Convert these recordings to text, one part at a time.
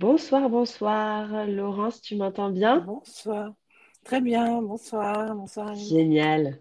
Bonsoir, bonsoir. Laurence, tu m'entends bien? Bonsoir. Très bien, bonsoir, bonsoir Alice. Génial.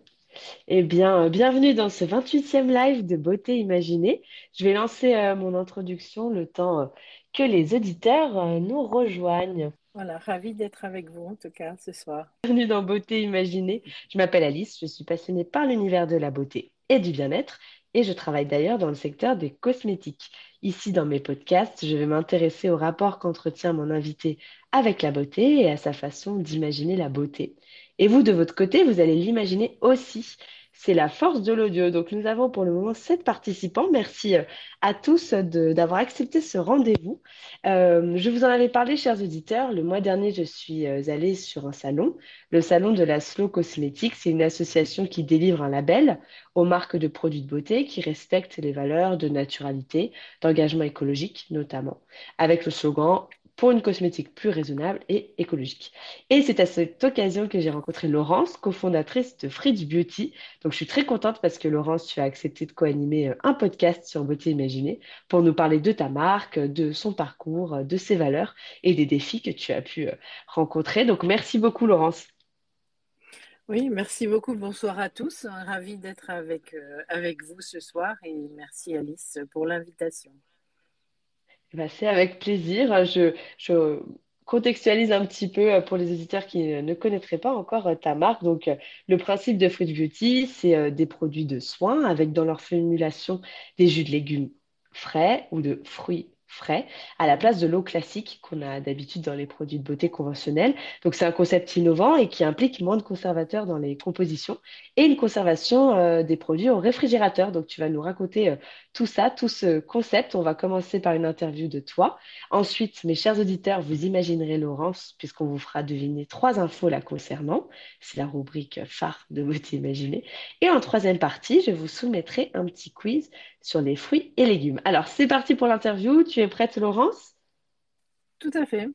Eh bien, euh, bienvenue dans ce 28e live de Beauté Imaginée. Je vais lancer euh, mon introduction le temps euh, que les auditeurs euh, nous rejoignent. Voilà, ravie d'être avec vous en tout cas ce soir. Bienvenue dans Beauté Imaginée. Je m'appelle Alice, je suis passionnée par l'univers de la beauté et du bien-être et je travaille d'ailleurs dans le secteur des cosmétiques. Ici, dans mes podcasts, je vais m'intéresser au rapport qu'entretient mon invité avec la beauté et à sa façon d'imaginer la beauté. Et vous, de votre côté, vous allez l'imaginer aussi. C'est la force de l'audio. Donc, nous avons pour le moment sept participants. Merci euh, à tous d'avoir accepté ce rendez-vous. Euh, je vous en avais parlé, chers auditeurs. Le mois dernier, je suis euh, allée sur un salon, le salon de la Slow Cosmetics. C'est une association qui délivre un label aux marques de produits de beauté qui respectent les valeurs de naturalité, d'engagement écologique notamment, avec le slogan pour une cosmétique plus raisonnable et écologique. Et c'est à cette occasion que j'ai rencontré Laurence, cofondatrice de Fridge Beauty. Donc je suis très contente parce que Laurence, tu as accepté de co-animer euh, un podcast sur Beauté Imaginée pour nous parler de ta marque, de son parcours, de ses valeurs et des défis que tu as pu euh, rencontrer. Donc merci beaucoup Laurence. Oui, merci beaucoup. Bonsoir à tous. Ravie d'être avec, euh, avec vous ce soir et merci Alice pour l'invitation. Ben, c'est avec plaisir. Je, je contextualise un petit peu euh, pour les auditeurs qui ne connaîtraient pas encore euh, ta marque. Donc, euh, le principe de Fruit Beauty, c'est des produits de soins avec dans leur formulation des jus de légumes frais ou de fruits frais à la place de l'eau classique qu'on a d'habitude dans les produits de beauté conventionnels. Donc, c'est un concept innovant et qui implique moins de conservateurs dans les compositions et une conservation euh, des produits au réfrigérateur. Donc, tu vas nous raconter euh, tout ça, tout ce concept. On va commencer par une interview de toi. Ensuite, mes chers auditeurs, vous imaginerez Laurence, puisqu'on vous fera deviner trois infos la concernant. C'est la rubrique phare de Beauté Imaginée. Et en troisième partie, je vous soumettrai un petit quiz sur les fruits et légumes. Alors, c'est parti pour l'interview. Tu es prête, Laurence? Tout à fait.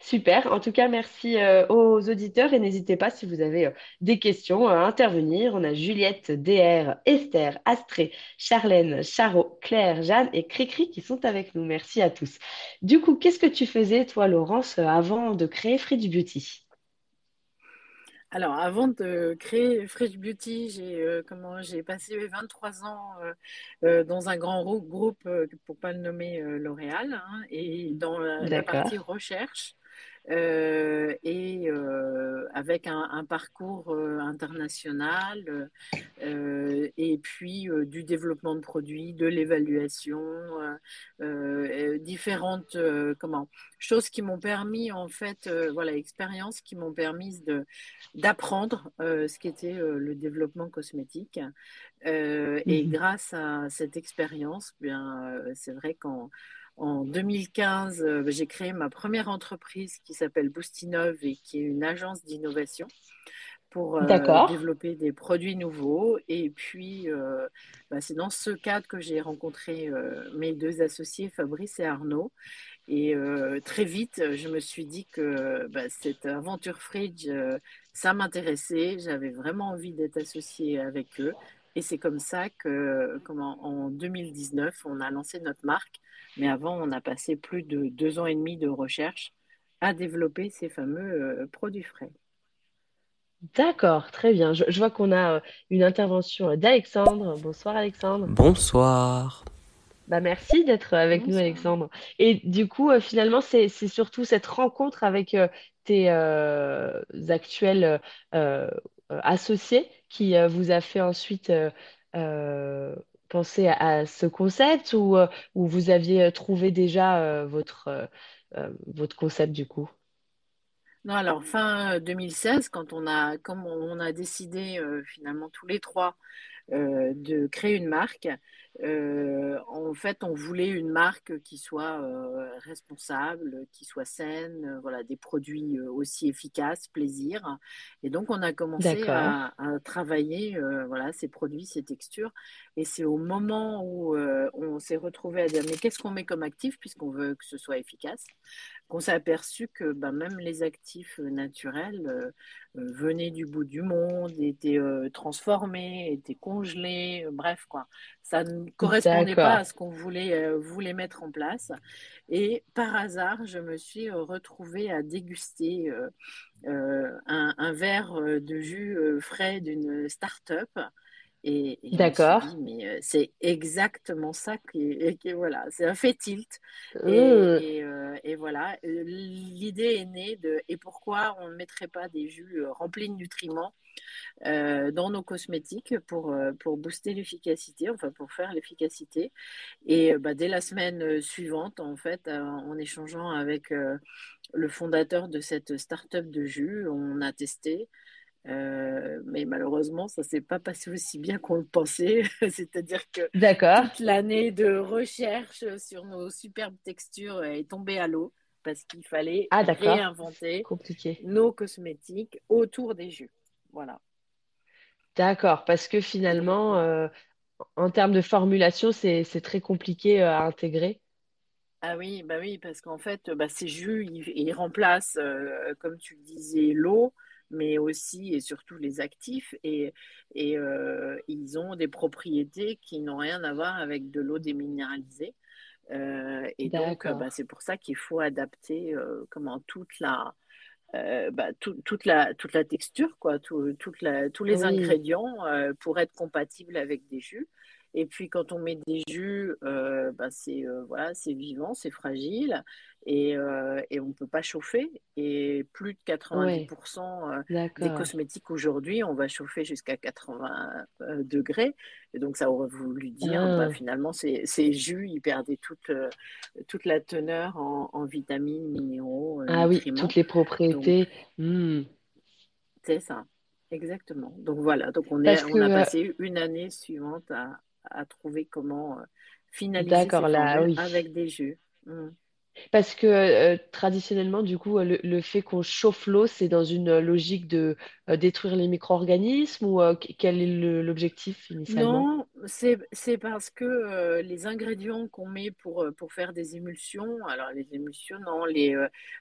Super. En tout cas, merci euh, aux auditeurs et n'hésitez pas si vous avez euh, des questions à intervenir. On a Juliette, DR, Esther, Astrée, Charlène, Charo, Claire, Jeanne et Cricri qui sont avec nous. Merci à tous. Du coup, qu'est-ce que tu faisais, toi, Laurence, euh, avant de créer Free Beauty? Alors, avant de créer Fresh Beauty, j'ai euh, comment j'ai passé 23 ans euh, euh, dans un grand grou- groupe, pour pas le nommer L'Oréal, hein, et dans la, partie recherche. Euh, et euh, avec un, un parcours euh, international et puis du développement de produits, de l'évaluation, différentes comment choses qui m'ont permis en fait voilà expériences qui m'ont permis de d'apprendre ce qu'était le développement cosmétique et Mhm. grâce à cette expérience bien c'est vrai qu'en en 2015, euh, j'ai créé ma première entreprise qui s'appelle Boostinov et qui est une agence d'innovation pour euh, développer des produits nouveaux. Et puis, euh, bah, c'est dans ce cadre que j'ai rencontré euh, mes deux associés, Fabrice et Arnaud. Et très vite, je me suis dit que bah, cette aventure Fridge, ça m'intéressait. J'avais vraiment envie d'être associée avec eux. Et c'est comme ça que, comment, en 2019, on a lancé notre marque. Mais avant, on a passé plus de deux ans et demi de recherche à développer ces fameux euh, produits frais. D'accord, très bien. Je, je vois qu'on a euh, une intervention euh, d'Alexandre. Bonsoir, Alexandre. Bonsoir. Bah, merci d'être avec nous. Alexandre. Et du coup, euh, finalement, c'est, c'est surtout cette rencontre avec euh, tes euh, actuels euh, euh, associés qui euh, vous a fait ensuite euh, euh, penser à, ce concept ou, ou vous aviez trouvé déjà votre, votre concept du coup? Non, alors fin 2016, quand on a, comme on a décidé finalement tous les trois de créer une marque, euh, en fait, on voulait une marque qui soit euh, responsable, qui soit saine, euh, voilà, des produits aussi efficaces, plaisir. Et donc, on a commencé à, à travailler, voilà, ces produits, ces textures. Et c'est au moment où on s'est retrouvé à dire, mais qu'est-ce qu'on met comme actif puisqu'on veut que ce soit efficace? qu'on s'est aperçu que bah, même les actifs naturels venaient du bout du monde, étaient euh, transformés, étaient congelés, euh, bref quoi. Ça, ne correspondait pas à ce qu'on voulait, voulait mettre en place. Et par hasard, je me suis retrouvée à déguster un, un, verre de jus frais d'une start-up et, D'accord. mais euh, c'est exactement ça qui, voilà, c'est un fait tilt. Et, mmh. euh, et, voilà, euh, l'idée est née de et pourquoi on ne mettrait pas des jus remplis de nutriments dans nos cosmétiques pour, pour booster l'efficacité, enfin pour faire l'efficacité. Et bah, dès la semaine suivante, en fait, en échangeant avec le fondateur de cette start-up de jus, on a testé. Euh, mais malheureusement, ça ne s'est pas passé aussi bien qu'on le pensait. C'est-à-dire que toute l'année de recherche sur nos superbes textures est tombée à l'eau parce qu'il fallait ah, réinventer Compliqué. nos cosmétiques autour des jus. Voilà. D'accord, parce que finalement, euh, en termes de formulation, c'est très compliqué euh, à intégrer. Ah oui, bah oui, parce qu'en fait, bah, ces jus, ils, remplacent, comme tu le disais, l'eau, mais aussi et surtout les actifs. Et, et euh, ils ont des propriétés qui n'ont rien à voir avec de l'eau déminéralisée. Euh, et donc, bah, c'est pour ça qu'il faut adapter euh, comment toute la, bah, toute, la, toute la texture, quoi, toute la, tous les ingrédients pour être compatibles avec des jus. Et puis quand on met des jus, euh, bah, c'est euh, voilà, c'est vivant, c'est fragile et, euh, et on ne peut pas chauffer. Et plus de 90% des cosmétiques aujourd'hui, on va chauffer jusqu'à 80 degrés. Et donc ça aurait voulu dire, bah, ah. finalement, ces, ces, jus, ils perdaient toute, toute la teneur en, vitamines, minéraux. ah oui, toutes les propriétés. Hmm. C'est ça. Exactement. Donc voilà, donc on, est, on a passé une année suivante à, à trouver comment euh, finaliser ces là, avec des jus. Mmh. Parce que euh, traditionnellement, du coup, le, le fait qu'on chauffe l'eau, c'est dans une logique de euh, détruire les micro-organismes ou euh, quel est l'objectif initialement? Non, c'est parce que les ingrédients qu'on met pour, pour faire des émulsions, alors les émulsionnants, les,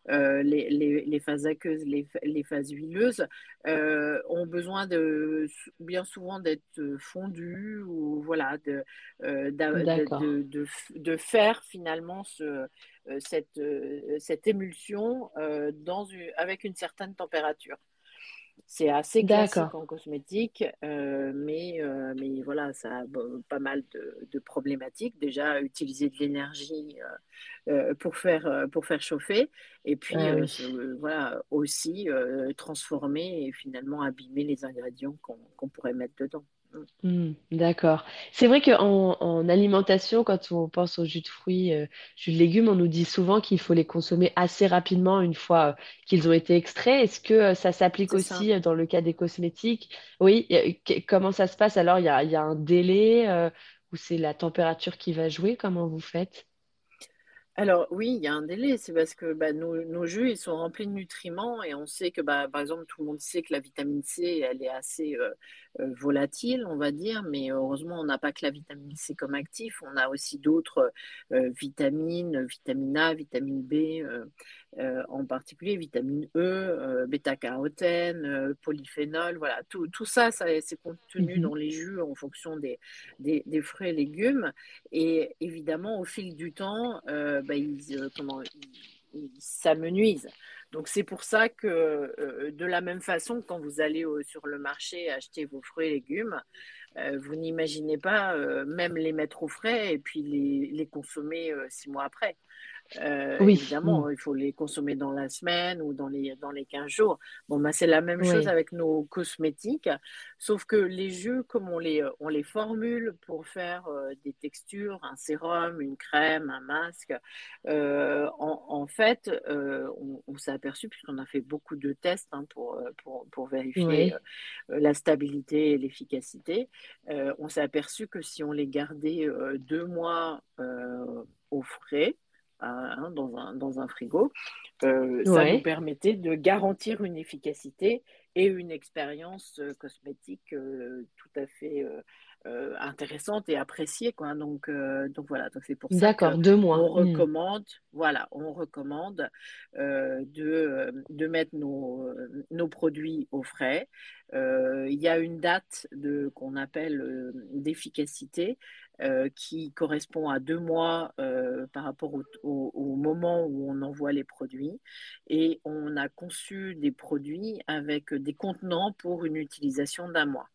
les, les, les, phases aqueuses, les, les phases huileuses, ont besoin de bien souvent d'être fondus ou voilà, de, de, de, de, faire finalement ce euh, cette, euh, cette émulsion euh, dans avec une certaine température. C'est assez classique en cosmétique, mais, mais voilà, ça a pas mal de, problématiques. Déjà, utiliser de l'énergie pour, faire, pour faire chauffer, et puis voilà, aussi transformer et finalement abîmer les ingrédients qu'on pourrait mettre dedans. Hmm, d'accord. C'est vrai qu'en en alimentation, quand on pense aux jus de fruits, euh, jus de légumes, on nous dit souvent qu'il faut les consommer assez rapidement une fois euh, qu'ils ont été extraits. Est-ce que euh, ça s'applique aussi dans le cas des cosmétiques? Oui, comment ça se passe? Alors, il y a, il y a un délai ou c'est la température qui va jouer? Comment vous faites? Alors oui, il y a un délai, c'est parce que bah, nos, jus, ils sont remplis de nutriments et on sait que, bah, par exemple, tout le monde sait que la vitamine C, elle est assez euh, volatile, on va dire, mais heureusement, on n'a pas que la vitamine C comme actif, on a aussi d'autres euh, vitamines, vitamine A, vitamine B, en particulier vitamine E, bêta-carotène, polyphénol, voilà, tout, tout ça, ça c'est contenu mmh dans les jus en fonction des, des, des, fruits et légumes. Et évidemment, au fil du temps, bah, ils, euh, comment, s'amenuisent. Donc c'est pour ça que euh, de la même façon, quand vous allez sur le marché acheter vos fruits et légumes, euh, vous n'imaginez pas même les mettre au frais et puis les consommer six mois après. Euh, oui. Évidemment, mm. il faut les consommer dans la semaine ou dans les, dans les 15 jours. Bon, bah, c'est la même chose avec nos cosmétiques, sauf que les jus, comme on les, on les formule pour faire euh, des textures, un sérum, une crème, un masque, euh, en, fait, on, s'est aperçu, puisqu'on a fait beaucoup de tests hein, pour, pour, pour, vérifier la stabilité et l'efficacité, on s'est aperçu que si on les gardait deux mois au frais, Hein, dans, un, dans, un, frigo, euh, ça nous permettait de garantir une efficacité et une expérience euh, cosmétique euh, tout à fait intéressante et appréciée quoi donc donc voilà donc c'est pour ça D'accord, deux mois. on Hmm. recommande voilà on recommande de de mettre nos nos produits au frais il y a une date de qu'on appelle d'efficacité qui correspond à deux mois par rapport au, au, au, moment où on envoie les produits. Et on a conçu des produits avec des contenants pour une utilisation d'un mois.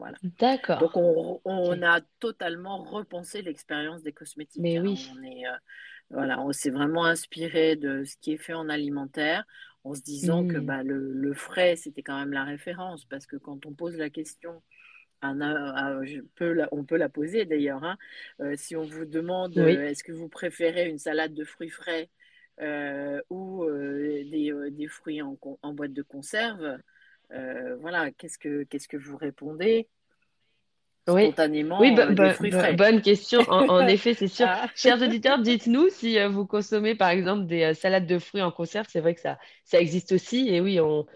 Voilà. D'accord. Donc on, on okay. a totalement repensé l'expérience des cosmétiques. Mais hein. oui. On est, euh, voilà, on s'est vraiment inspiré de ce qui est fait en alimentaire en se disant Mmh. que bah, le, le frais, c'était quand même la référence. Parce que quand on pose la question à, à, je peux la, on peut la poser d'ailleurs. Hein, euh, si on vous demande Oui. euh, est-ce que vous préférez une salade de fruits frais euh, ou des, des, fruits en, en, boîte de conserve, euh, voilà, qu'est-ce que qu'est-ce que vous répondez oui. spontanément oui, euh, des fruits frais. bonne question. En, en effet, c'est sûr. Ah. Chers auditeurs, dites-nous si euh, vous consommez par exemple des euh, salades de fruits en conserve. C'est vrai que ça, ça existe aussi. Et oui, on,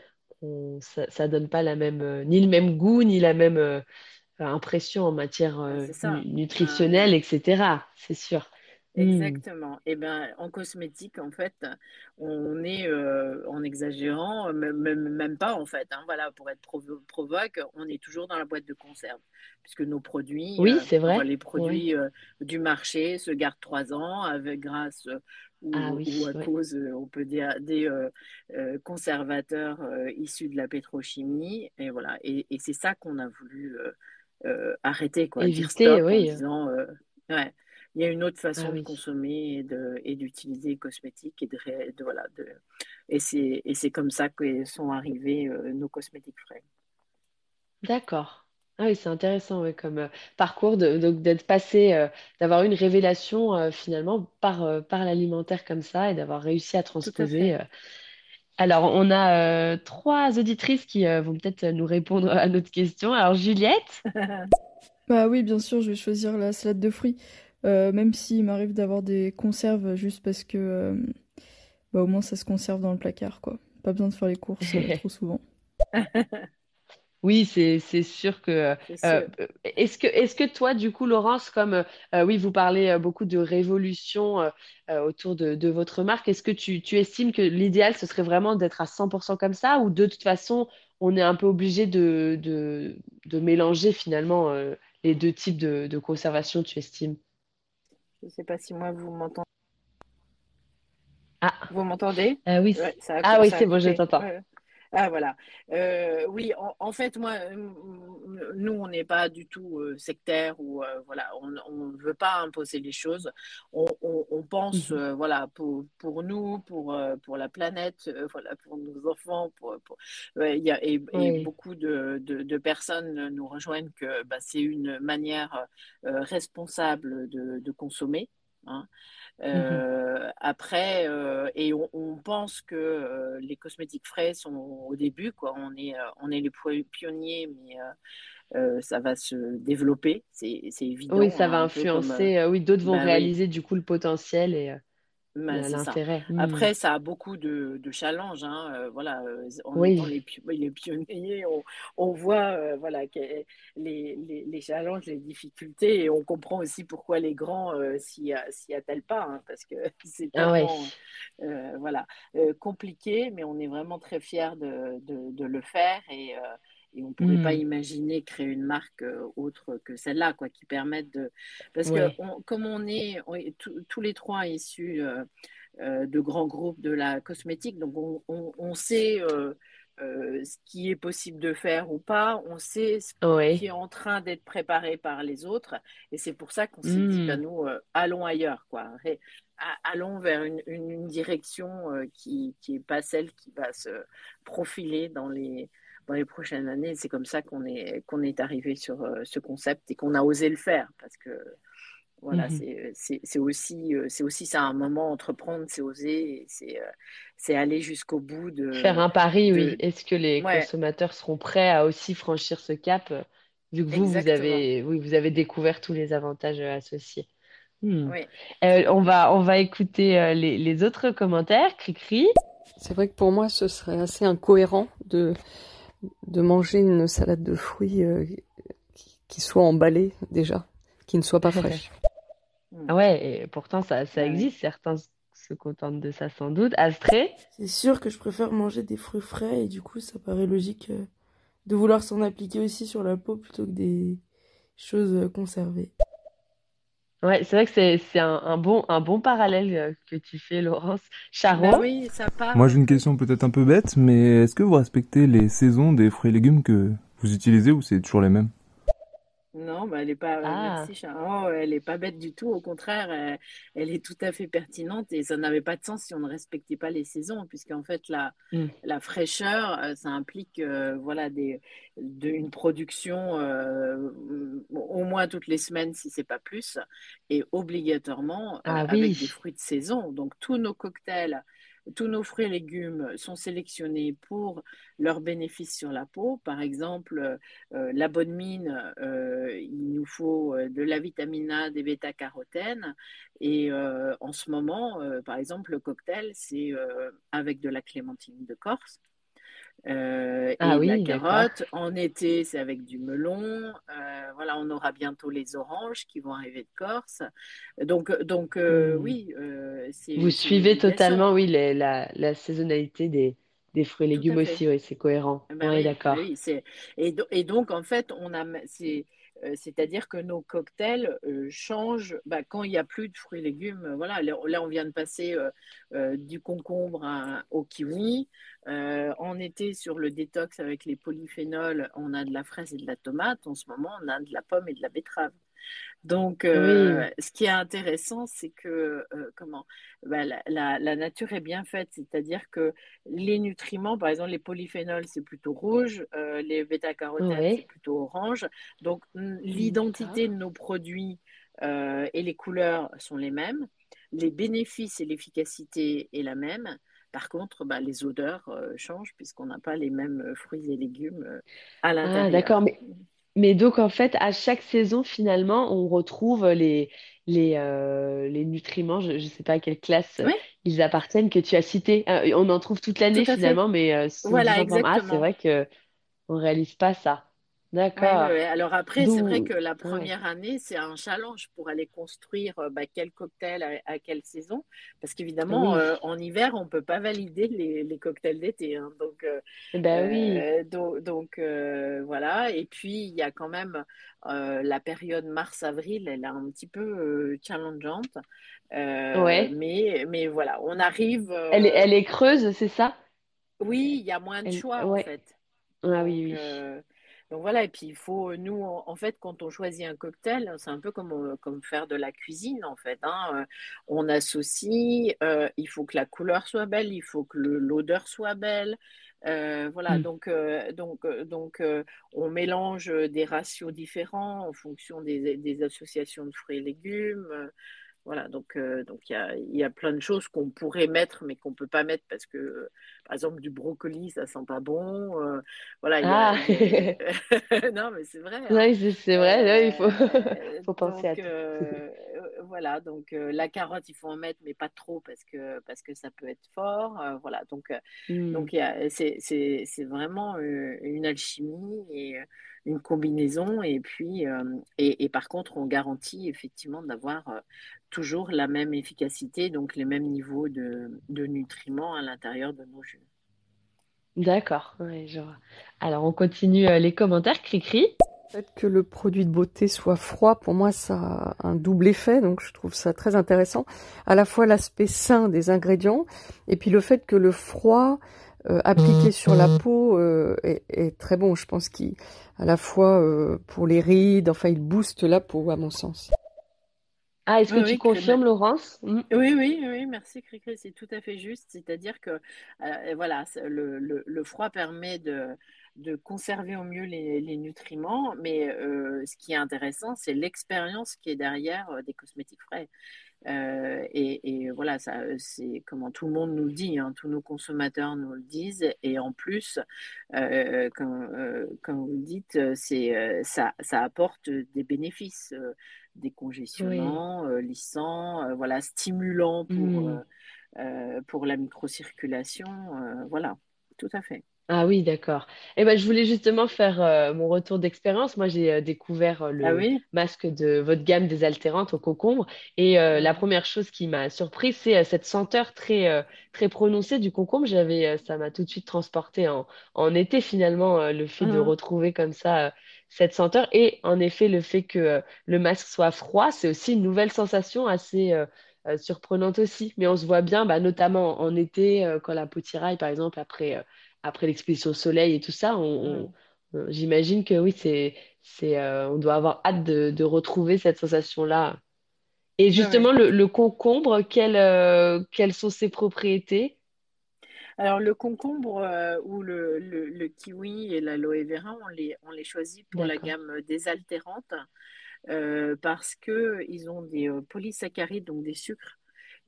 on, ça, ça donne pas la même, euh, ni le même goût, ni la même euh, impression en matière euh, ça. nutritionnelle, Ah. etc. C'est sûr. Hmm. Exactement. Et ben en cosmétique, en fait, on est euh, en exagérant, même, pas en fait. Hein, voilà, pour être provo provoque, on est toujours dans la boîte de conserve, puisque nos produits, oui, euh, c'est vrai. les produits euh, du marché se gardent trois ans, avec grâce ou, ah, oui, ou à ouais. cause, on peut dire, des euh, conservateurs issus de la pétrochimie. Et voilà. Et, et c'est ça qu'on a voulu arrêter, quoi, Éviter, dire stop oui. en disant, ouais il y a une autre façon ah, oui. de consommer et, de, et d'utiliser les cosmétiques et de, de voilà de, et c'est et c'est comme ça que sont arrivés euh, nos cosmétiques frais. D'accord. Ah oui, c'est intéressant comme euh, parcours de, d'être passé, euh, d'avoir une révélation euh, finalement par, euh, par l'alimentaire comme ça et d'avoir réussi à transposer. À euh. Alors, on a euh, trois auditrices qui euh, vont peut-être nous répondre à notre question. Alors, Juliette? Bah oui, bien sûr, je vais choisir la salade de fruits. Euh, même s'il m'arrive d'avoir des conserves juste parce que euh, bah, au moins ça se conserve dans le placard, quoi. Pas besoin de faire les courses euh, trop souvent. Oui, c'est c'est sûr que. sûr. Est-ce que est-ce que toi, du coup, Laurence, comme oui, vous parlez beaucoup de révolution autour de, de votre marque, est-ce que tu, tu estimes que l'idéal ce serait vraiment d'être à 100% comme ça ou de toute façon on est un peu obligé de, de, de mélanger finalement les deux types de, de conservation, tu estimes? Je ne sais pas si moi vous m'entendez. Ah, Vous m'entendez? Euh, oui, ouais, ah oui, c'est bon, je t'entends. Ouais. Ah voilà. Euh, oui, en, en, fait, moi, nous, on n'est pas du tout euh, sectaire ou euh, voilà, on ne veut pas imposer les choses. On, on, on pense, Mhm. voilà, pour, pour nous, pour, pour la planète, voilà, pour nos enfants, pour, pour y a, et, beaucoup de, de, de, personnes nous rejoignent que bah, c'est une manière responsable de, de consommer. Hein. Mhm. Euh, après, euh, et on, on, pense que euh, les cosmétiques frais sont au début, quoi. On est, on est les pionniers, mais ça va se développer, c'est évident. Oui, ça va hein, influencer. Comme, oui, d'autres vont bah, réaliser oui. du coup le potentiel et bah, l'intérêt. Mmh. Après, ça a beaucoup de, de challenges. Hein. Euh, voilà, en oui. étant les, les pionniers, on, on voit euh, voilà, les, les, les, challenges, les difficultés, et on comprend aussi pourquoi les grands euh, s'y attellent pas, hein, parce que c'est tellement ah ouais. voilà, compliqué, mais on est vraiment très fiers de, de, de le faire et et on ne pourrait mmh. pas imaginer créer une marque euh, autre que celle-là, quoi, qui permette de. Parce ouais. que on, comme on est, on est tous les trois issus euh, euh, de grands groupes de la cosmétique, donc on, on, on sait euh, ce qui est possible de faire ou pas, on sait ce ouais. qui est en train d'être préparé par les autres, et c'est pour ça qu'on s'est mmh. dit, ben, nous, allons ailleurs, quoi. Et, allons vers une, une, une direction qui n'est pas celle qui va se profiler dans les dans les prochaines années. C'est comme ça qu'on est, qu'on est arrivé sur euh, ce concept et qu'on a osé le faire parce que voilà, Mmh mm -hmm. c'est aussi, c'est aussi ça, un moment, entreprendre, c'est oser, c'est aller jusqu'au bout de... Faire un pari, de... oui. Est-ce que les ouais. consommateurs seront prêts à aussi franchir ce cap, vu que vous, vous avez, oui, vous avez découvert tous les avantages associés? Hmm. oui. euh, on, va, on va écouter euh, les, les, autres commentaires. Cricri. C'est vrai que pour moi, ce serait assez incohérent de de manger une salade de fruits euh, qui, qui soient emballées déjà, qui ne soient pas fraîches. Ah ouais, et pourtant ça, ça existe, certains se contentent de ça sans doute. Astrée C'est sûr que je préfère manger des fruits frais et du coup ça paraît logique euh, de vouloir s'en appliquer aussi sur la peau plutôt que des choses euh, conservées. Ouais, c'est vrai que c'est un, un bon, un bon parallèle euh, que tu fais, Laurence. Charo Ben oui, ça part. Moi j'ai une question peut-être un peu bête, mais est-ce que vous respectez les saisons des fruits et légumes que vous utilisez ou c'est toujours les mêmes? Non, bah, elle est pas, Ah. merci Charo, elle est pas bête du tout. Au contraire, elle, elle est tout à fait pertinente et ça n'avait pas de sens si on ne respectait pas les saisons, puisqu'en fait la, Mm. la fraîcheur, euh, ça implique euh, voilà des, de, une production euh, au moins toutes les semaines si c'est pas plus, et obligatoirement euh, Ah avec des fruits de saison. Donc tous nos cocktails. Tous nos fruits et légumes sont sélectionnés pour leurs bénéfices sur la peau. Par exemple, euh, la bonne mine, euh, il nous faut euh, de la vitamine A, des bêta-carotènes. Et euh, en ce moment, euh, par exemple, le cocktail, c'est euh, avec de la clémentine de Corse. Euh, Ah et la carotte. En été, c'est avec du melon. Euh, voilà, on aura bientôt les oranges qui vont arriver de Corse. Donc, donc euh, Hmm. oui, euh, Vous suivez totalement, oui, les- la, la saisonnalité des, des fruits et Tout légumes à fait. aussi, oui, c'est cohérent. Ben Oui, d'accord. oui, et, do- et donc en fait on a c'est-à-dire que nos cocktails euh, changent bah, quand il n'y a plus de fruits et légumes. euh, Voilà, là, on vient de passer euh, euh, du concombre au kiwi. Euh, en été, sur le détox avec les polyphénols, on a de la fraise et de la tomate. En ce moment, on a de la pomme et de la betterave. Donc, euh, ce qui est intéressant, c'est que euh, comment bah, la, la- la nature est bien faite, c'est-à-dire que les nutriments, par exemple les polyphénols, c'est plutôt rouge, euh, les bêta-carotènes, c'est plutôt orange. Donc, l'identité de nos produits et les couleurs sont les mêmes, les bénéfices et l'efficacité est la même. Par contre, bah, les odeurs changent puisqu'on n'a pas les mêmes fruits et légumes à Ah, l'intérieur. d'accord. Mais, mais donc, en fait, à chaque saison, finalement, on retrouve les, les, euh, les nutriments, je ne sais pas à quelle classe Oui, ils appartiennent, que tu as cité. Euh, on en trouve toute tout l'année, à fait. finalement, mais euh, Voilà, ah, c'est exactement. vrai que on réalise pas ça. Ouais, D'accord. ouais. Alors après, c'est vrai que la Ouais. première année, c'est un challenge pour aller construire euh, bah, quel cocktail à, à quelle saison. Parce qu'évidemment, Oui. euh, en hiver, on ne peut pas valider les, les cocktails d'été. hein. Donc, euh, Ben oui. euh, do- donc, voilà. Et puis, il y a quand même la période mars-avril, elle est un petit peu challengeante. Ouais. mais, mais voilà, on arrive. Elle est, elle est creuse, c'est ça? oui, il y a moins de Elle... choix en fait. Ah Donc, oui, oui. Donc voilà, et puis il faut, nous, en, fait, quand on choisit un cocktail, c'est un peu comme, euh, comme faire de la cuisine, en fait. hein. Euh, On associe, euh, il faut que la couleur soit belle, il faut que l'odeur soit belle. Euh, voilà, Hmm. donc, euh, donc, euh, donc euh, on mélange des ratios différents en fonction des, des associations de fruits et légumes. Euh, Voilà, donc euh, donc il y a, il y a plein de choses qu'on pourrait mettre, mais qu'on ne peut pas mettre parce que, euh, par exemple, du brocoli, ça sent pas bon. Euh, voilà, il y a, Ah, non, mais c'est vrai. hein. oui, c'est vrai, ouais, il faut, Euh, faut penser à donc tout. euh, voilà, donc la carotte, il faut en mettre, mais pas trop parce que parce que ça peut être fort. Voilà, donc donc a- c'est vraiment une alchimie et une combinaison. Et puis et, et par contre, on garantit effectivement d'avoir toujours la même efficacité, donc les mêmes niveaux de, de nutriments à l'intérieur de nos jus. D'accord, ouais, je vois. Alors, on continue euh, les commentaires. Cri-cri. Le fait que le produit de beauté soit froid, pour moi, ça a un double effet, donc je trouve ça très intéressant. À la fois l'aspect sain des ingrédients, et puis le fait que le froid euh, appliqué sur la peau euh, est, est très bon. Je pense qu'à la fois euh, pour les rides, enfin, il booste la peau, à mon sens. Ah, est-ce Oui, que tu oui, confirmes. Laurence? Hmm. Oui, oui, oui, merci Cricri, c'est tout à fait juste. C'est-à-dire que euh, voilà, le- le froid permet de, de conserver au mieux les, les nutriments, mais euh, ce qui est intéressant, c'est l'expérience qui est derrière euh, des cosmétiques frais. Euh, et, et voilà, ça, c'est comment tout le monde nous le dit, hein, tous nos consommateurs nous le disent. Et en plus, euh, comme, euh, comme vous le dites, c'est, euh, ça, ça apporte des bénéfices, euh, Oui. décongestionnants, euh, lissants, euh, voilà, stimulants pour, euh, euh, pour la microcirculation. euh, voilà, tout à fait. Ah oui, d'accord. Eh ben, je voulais justement faire euh, mon retour d'expérience. Moi, j'ai euh, découvert euh, Ah le oui? masque de votre gamme désaltérante au concombre. Et euh, la Mhm. première chose qui m'a surprise, c'est euh, cette senteur très, euh, très prononcée du concombre. J'avais, euh, ça m'a tout de suite transporté en, en été, finalement, euh, le fait de Mhm. retrouver comme ça euh, cette senteur. Et en effet, le fait que euh, le masque soit froid, c'est aussi une nouvelle sensation assez euh, euh, surprenante aussi. Mais on se voit bien, bah, notamment en été, euh, quand la peau tiraille, par exemple, après. euh, après l'exposition au soleil et tout ça, on, on- on- j'imagine que oui, c'est, c'est, euh, on doit avoir hâte de, de retrouver cette sensation-là. Et justement, ouais. le, le concombre, quelles, euh, quelles sont ses propriétés? Alors, le concombre euh, ou le, le- le kiwi et l'aloe vera, on les, on les choisit pour la gamme désaltérante euh, parce qu'ils ont des euh, polysaccharides, donc des sucres.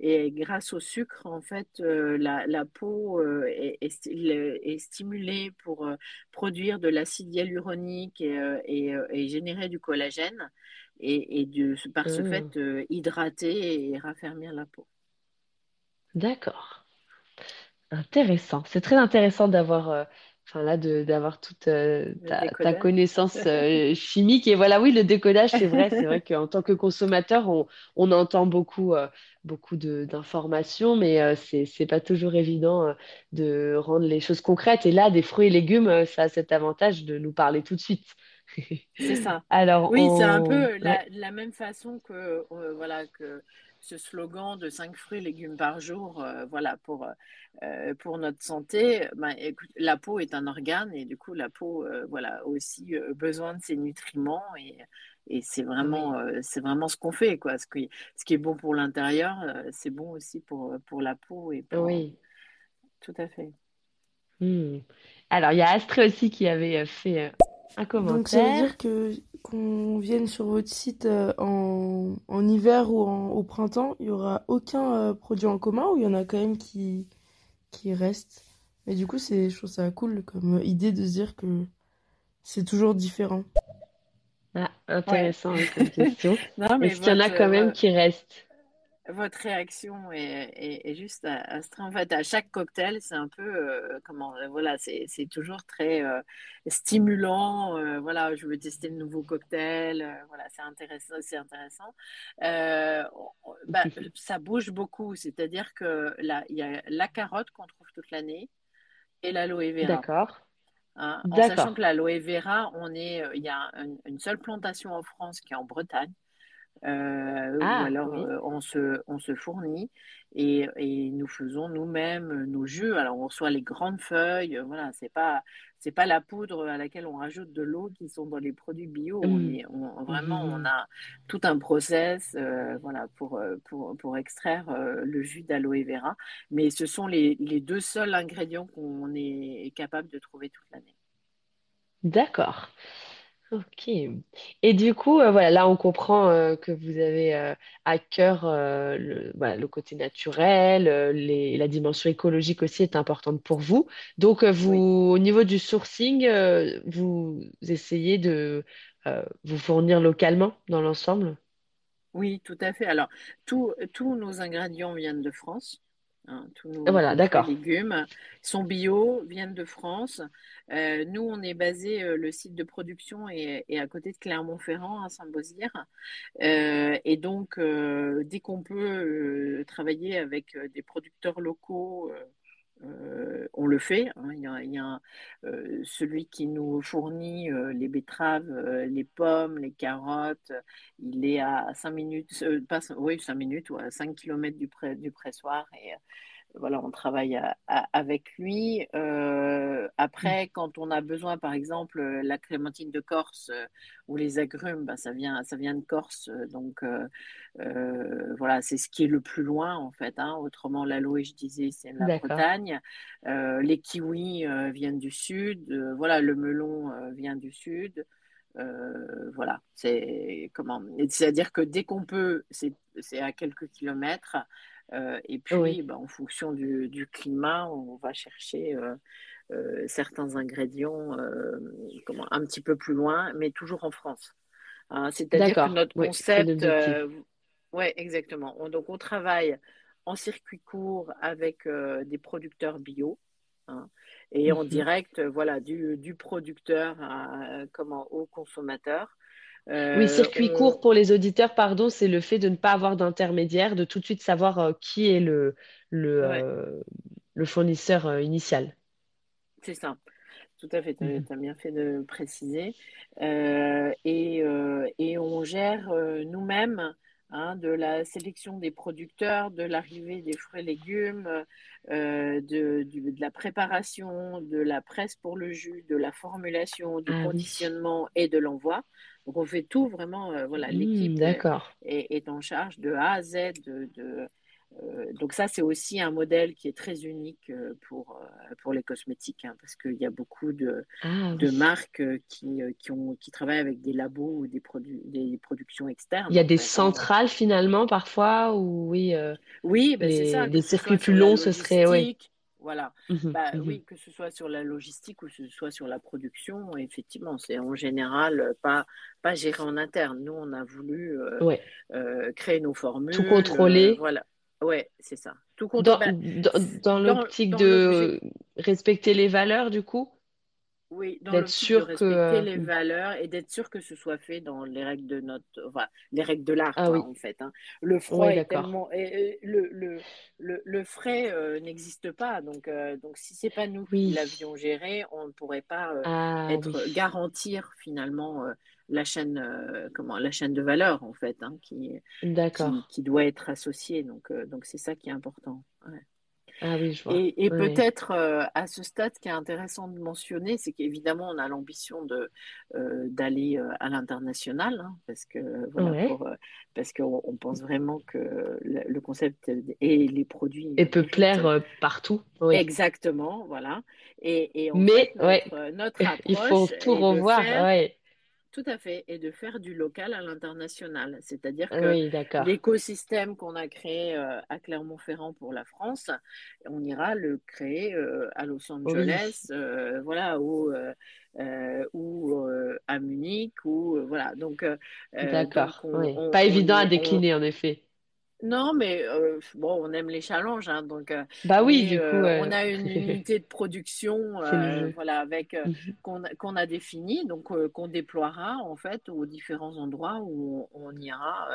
Et grâce au sucre, en fait, euh, la, la peau euh, est, est sti- est stimulée pour euh, produire de l'acide hyaluronique et, et, et générer du collagène et, par ce fait Ah, euh, hydrater et raffermir la peau. d'accord. Intéressant. C'est très intéressant d'avoir enfin là d'avoir toute euh, ta, ta connaissance euh, chimique et voilà oui le décodage c'est vrai c'est vrai qu'en tant que consommateur on, on entend beaucoup euh, beaucoup d'informations mais c'est c'est pas toujours évident de rendre les choses concrètes et là des fruits et légumes ça a cet avantage de nous parler tout de suite. C'est ça. Alors Oui, c'est un peu ouais la, la même façon que, voilà, que ce slogan de 5 fruits et légumes par jour, euh, voilà, pour, euh, pour notre santé. Ben, écoute, la peau est un organe et du coup, la peau, euh, voilà, a aussi euh, besoin de ses nutriments et, et c'est vraiment, euh, c'est vraiment ce qu'on fait, quoi. Ce qui, ce qui est bon pour l'intérieur, euh, c'est bon aussi pour, pour la peau et pour... oui. Tout à fait. Hmm. Alors il y a Astrée aussi qui avait euh, fait euh, Donc ça veut dire que qu'on vienne sur votre site euh, en, en hiver ou en- au printemps, il y aura aucun euh, produit en commun ou il y en a quand même qui, qui restent? Mais du coup, c'est, je trouve ça cool comme idée de se dire que c'est toujours différent. Ah, Ouais. intéressant oui, comme question. Est-ce qu'il y en a quand même vo- qui restent? Votre réaction est, est- est juste. En fait, à chaque cocktail, c'est un peu, euh, comment, euh, voilà, c'est toujours très euh, stimulant. euh, voilà, je veux tester le nouveau cocktail. voilà, c'est intéressant, c'est intéressant. Bah, ça bouge beaucoup, c'est-à-dire que là, il y a la carotte qu'on trouve toute l'année et l'aloe vera. D'accord, hein. en sachant que l'aloe vera, on est, il y a une, une seule plantation en France qui est en Bretagne euh, ou Ah, alors oui. euh, on se, on se fournit et, et nous faisons nous-mêmes nos jus. Alors on reçoit les grandes feuilles, voilà, c'est pas, c'est pas la poudre à laquelle on rajoute de l'eau qui sont dans les produits bio. On est, on- vraiment, on Mhm. a tout un process, euh, voilà, pour, pour, pour extraire le jus d'aloe vera. Mais ce sont les, les deux seuls ingrédients qu'on est capable de trouver toute l'année. D'accord. Ok. Et du coup, euh, voilà, là, on comprend euh, que vous avez euh, à cœur euh, le, voilà, le côté naturel, euh, les, la dimension écologique aussi est importante pour vous. Donc, euh, vous, Oui. au niveau du sourcing, euh, vous essayez de euh, vous fournir localement dans l'ensemble? Oui, tout à fait. Alors, tous tous nos ingrédients viennent de France. Hein, tous nos, Voilà, légumes sont bio, viennent de France. Euh, nous, on est basé, euh, le site de production est, est à côté de Clermont-Ferrand, à Saint-Beauzire. Euh, et donc, euh, dès qu'on peut travailler avec des producteurs locaux, euh, on le fait. hein. Euh, celui qui nous fournit euh, les betteraves, les pommes, les carottes. Il est à 5 minutes, pas, oui, 5 minutes à 5 kilomètres du, pré, du pressoir. Voilà, on travaille à- à- avec lui. Euh, après, quand on a besoin, par exemple, euh, la clémentine de Corse euh, ou les agrumes, bah, ça vient, ça vient de Corse. Donc, euh, voilà, c'est ce qui est le plus loin, en fait. hein. Autrement, l'aloe, je disais, c'est la. Bretagne. Les kiwis viennent du sud. Voilà, le melon vient du sud. Euh, voilà, c'est comment, c'est-à-dire que dès qu'on peut, c'est à quelques kilomètres. Euh, et puis, Oui, bah, en fonction du, du climat, on va chercher euh, euh, certains ingrédients comment, un petit peu plus loin, mais toujours en France. Hein, c'est-à-dire que notre Oui, concept, ouais, exactement. On- donc, on travaille en circuit court avec euh, des producteurs bio. hein. et en Mhm. direct, voilà, du, du producteur à, comment, au consommateur. Oui, Euh, circuit on, court pour les auditeurs, pardon, c'est le fait de ne pas avoir d'intermédiaire, de tout de suite savoir euh, qui est le, le, ouais, euh, le fournisseur euh, initial. c'est ça. Tout à fait, tu as, bien fait de préciser. Euh, et, euh, et on gère euh, nous-mêmes hein, de la sélection des producteurs, de l'arrivée des fruits et légumes, euh, de, la préparation, de la presse pour le jus, de la formulation, du Ah oui. conditionnement et de l'envoi. Donc on fait tout vraiment, euh, voilà, Hmm, l'équipe est, d'accord. est- est en charge de A à Z de, de, euh, donc ça, c'est aussi un modèle qui est très unique euh, pour, euh, pour les cosmétiques, hein, parce qu'il y a beaucoup de, Ah de oui. marques euh, qui, euh, qui, ont, qui travaillent avec des labos ou des, produ des productions Il externes, y a des fait. hein. centrales finalement parfois où oui, euh, Oui, ben les, ça, ce circuits plus longs, ce serait, ouais. Voilà. Mhm, Bah mhm. oui, que ce soit sur la logistique ou que ce soit sur la production, effectivement, c'est en général euh, pas, pas géré en interne. Nous, on a voulu euh, Ouais. euh, créer nos Tout formules, euh, contrôler voilà. Ouais, c'est ça. Tout dans, bah, dans, l'optique de respecter les valeurs du coup, oui, d'être de sûr que... respecter euh, les hmm. valeurs et d'être sûr que ce soit fait dans les règles de notre, enfin, les règles de l'art, Ah oui, en fait. hein. Le froid est tellement, et- et le, le, le, le frais euh, n'existe pas, donc, euh, donc si c'est pas nous qui l'avions géré, on ne pourrait pas euh, Ah être garantir finalement la chaîne, comment, la chaîne de valeur, en fait, hein, qui, qui, doit être associée. Donc, donc c'est ça qui est important. Ouais. Ah oui, je vois. Et, peut-être euh, à ce stade, ce qui est intéressant de mentionner, c'est qu'évidemment, on a l'ambition de euh, d'aller euh, à l'international, hein, parce que voilà, Ouais. pour, euh, parce qu'on on pense vraiment que le, concept et les produits Et peut plaire euh, partout, oui. exactement, voilà. Et, et en Mais fait, ouais, notre notre il faut approche tout revoir, ouais. Tout à fait, et de faire du local à l'international. C'est-à-dire que Oui, l'écosystème qu'on a créé euh, à Clermont-Ferrand pour la France, on ira le créer euh, à Los Oui, Angeles, euh, voilà, ou, ou à Munich, ou voilà. Donc, d'accord. Oui. Pas on évident à on, décliner en effet. Non, mais euh, bon, on aime les challenges, hein, donc, euh, Bah oui, mais du coup, on a une unité de production, voilà, avec Mhm. qu'on a, définie, donc qu'on déploiera en fait aux différents endroits où on, on ira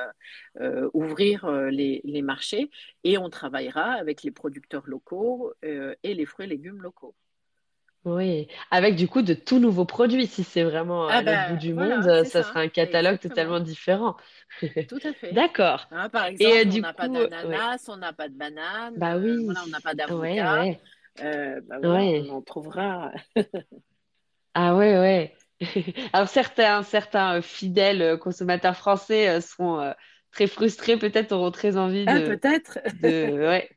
ouvrir les, les marchés et on travaillera avec les producteurs locaux et les fruits et légumes locaux. Oui, avec du coup de tout nouveaux produits. Si c'est vraiment Ah à l'autre bout du monde, voilà, euh, c'est ça ça, sera un catalogue exactement, totalement différent. tout à fait. D'accord. Hein, par Et exemple, euh, on du n'a pas coup, ouais. d'ananas, on n'a pas de banane, Bah euh, voilà, on oui. n'a pas Ouais, d'avocat. ouais. Euh, bah voilà, on Ouais. en trouvera. Ah ouais, ouais. Alors certains, certains euh, fidèles euh, consommateurs français euh, seront euh, très frustrés, peut-être auront très envie Ah, de, peut-être. de, ouais,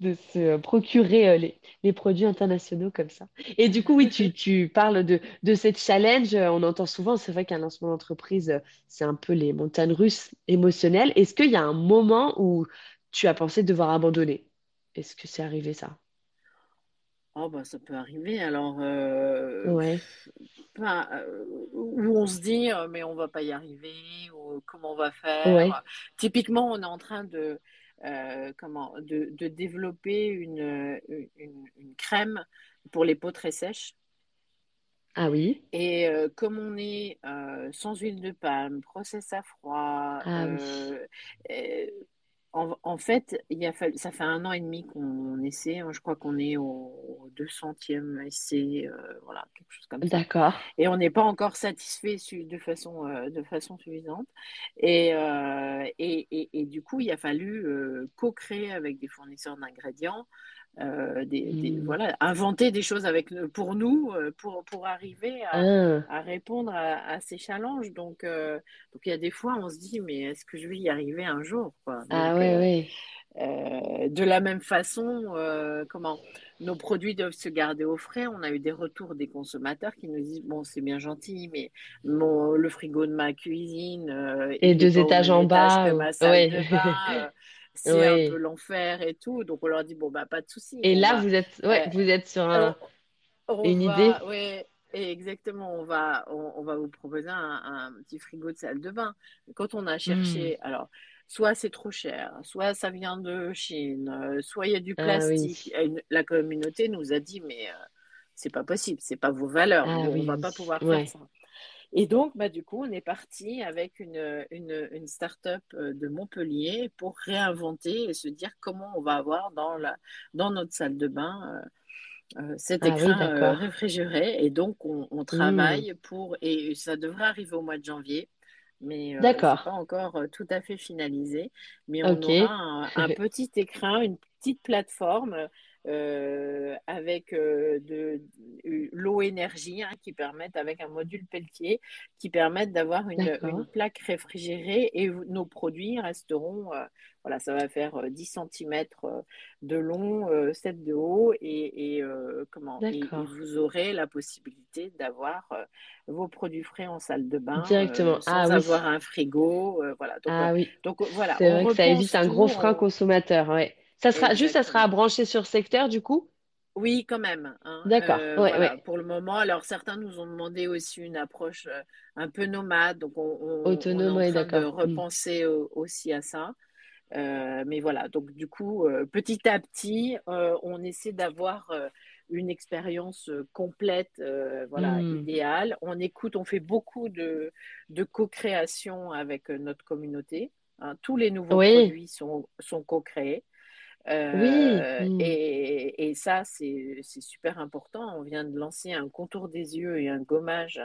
de se procurer euh, les, les produits internationaux comme ça. Et du coup, oui, tu, tu parles de, de cette challenge. euh, On entend souvent, c'est vrai qu'un lancement d'entreprise, euh, c'est un peu les montagnes russes émotionnelles. Est-ce qu'il y a un moment où tu as pensé devoir abandonner? Est-ce que c'est arrivé ça? Oh, bah, ça peut arriver. Alors, euh, Ouais, euh, où on se dit, mais on va pas y arriver, ou comment on va ouais. faire. Typiquement, on est en train de, euh, comment, de, de développer une, une, une crème pour les peaux très sèches. Ah oui, Et euh, comme on est euh, sans huile de palme, process à froid, ah oui. En, en fait, il a fallu, ça fait un an et demi qu'on essaie. hein, je crois qu'on est au 200e essai, euh, voilà, quelque chose comme ça. D'accord. Et on n'est pas encore satisfait su- de façon, euh, de façon suffisante. Et, euh, et, et, et du coup, il a fallu co-créer avec des fournisseurs d'ingrédients euh, des, des- Hmm. voilà, inventer des choses avec, pour nous, euh, pour, pour arriver à, Ah, à répondre à, à ces challenges. Donc, euh, donc, il y a des fois, on se dit, mais est-ce que je vais y arriver un jour, quoi? ah ouais, euh, euh, de la même façon, euh, comment nos produits doivent se garder au frais. On a eu des retours des consommateurs qui nous disent, bon, c'est bien gentil, mais mon, le frigo de ma cuisine, euh, Et deux étages en bas. ma salle Ouais. de bain. euh, c'est un peu l'enfer et tout. Donc, on leur dit, bon, bah, pas de souci. Et là, va, vous êtes, euh, ouais, vous êtes sur un, une idée. ouais, et exactement, on va, on, on va vous proposer un, un petit frigo de salle de bain. Quand on a Hmm. cherché, alors, soit c'est trop cher, soit ça vient de Chine, soit il y a du Ah plastique. oui. La communauté nous a dit, mais euh, c'est pas possible, c'est pas vos valeurs, Ah on oui, va pas pouvoir faire ça. Et donc, bah, du coup, on est parti avec une, une, une start-up euh, de Montpellier pour réinventer et se dire comment on va avoir dans, la, dans notre salle de bain euh, euh, cet Ah oui, euh, d'accord. réfrigéré. Et donc, on, on Hmm. travaille pour, et ça devrait arriver au mois de janvier, mais euh, D'accord. pas encore tout à fait finalisé. Mais on aura un, un petit écrin, une petite plateforme avec euh, de, de- l'eau énergie hein, qui permettent, avec un module Pelletier, qui permettent d'avoir une, plaque réfrigérée et nos produits resteront, euh, voilà, ça va faire euh, 10 cm de long, euh, 7 de haut et, et, euh, comment, et, et D'accord. vous aurez la possibilité d'avoir euh, vos produits frais en salle de bain Directement. euh, Ah sans oui. avoir un frigo. euh, voilà. Donc, euh, Ah oui. donc euh, voilà, C'est vrai que ça évite un gros frein on- consommateur, ouais. Ça sera juste, ça sera Exactement. branché sur secteur du coup? Oui, quand même. hein. D'accord. Euh, Ouais, voilà, ouais. pour le moment. Alors, certains nous ont demandé aussi une approche euh, un peu nomade. Donc, on, on- on est Autonome, ouais, de d'accord. Hmm. repenser aussi à ça. Euh, mais voilà, donc du coup, euh, petit à petit, euh, on essaie d'avoir une expérience complète, voilà, Hmm. idéale. On écoute, on fait beaucoup de, de co-création avec notre communauté. hein. Tous les nouveaux Oui. produits sont, sont co-créés. Oui. Euh, Hmm. et, et ça, c'est c'est super important. On vient de lancer un contour des yeux et un gommage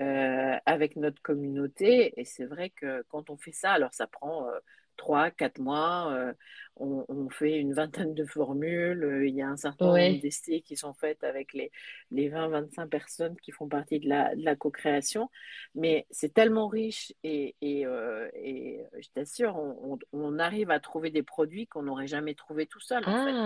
euh, avec notre communauté. Et c'est vrai que quand on fait ça, alors ça prend euh, trois, quatre mois. euh, on, on fait une vingtaine de formules. euh, il y a un certain nombre Ouais. d'essais qui sont faits avec les, les 20-25 personnes qui font partie de la, de la co-création. Mais c'est tellement riche et, et, euh, et je t'assure, on, on- on arrive à trouver des produits qu'on n'aurait jamais trouvé tout seul, en fait.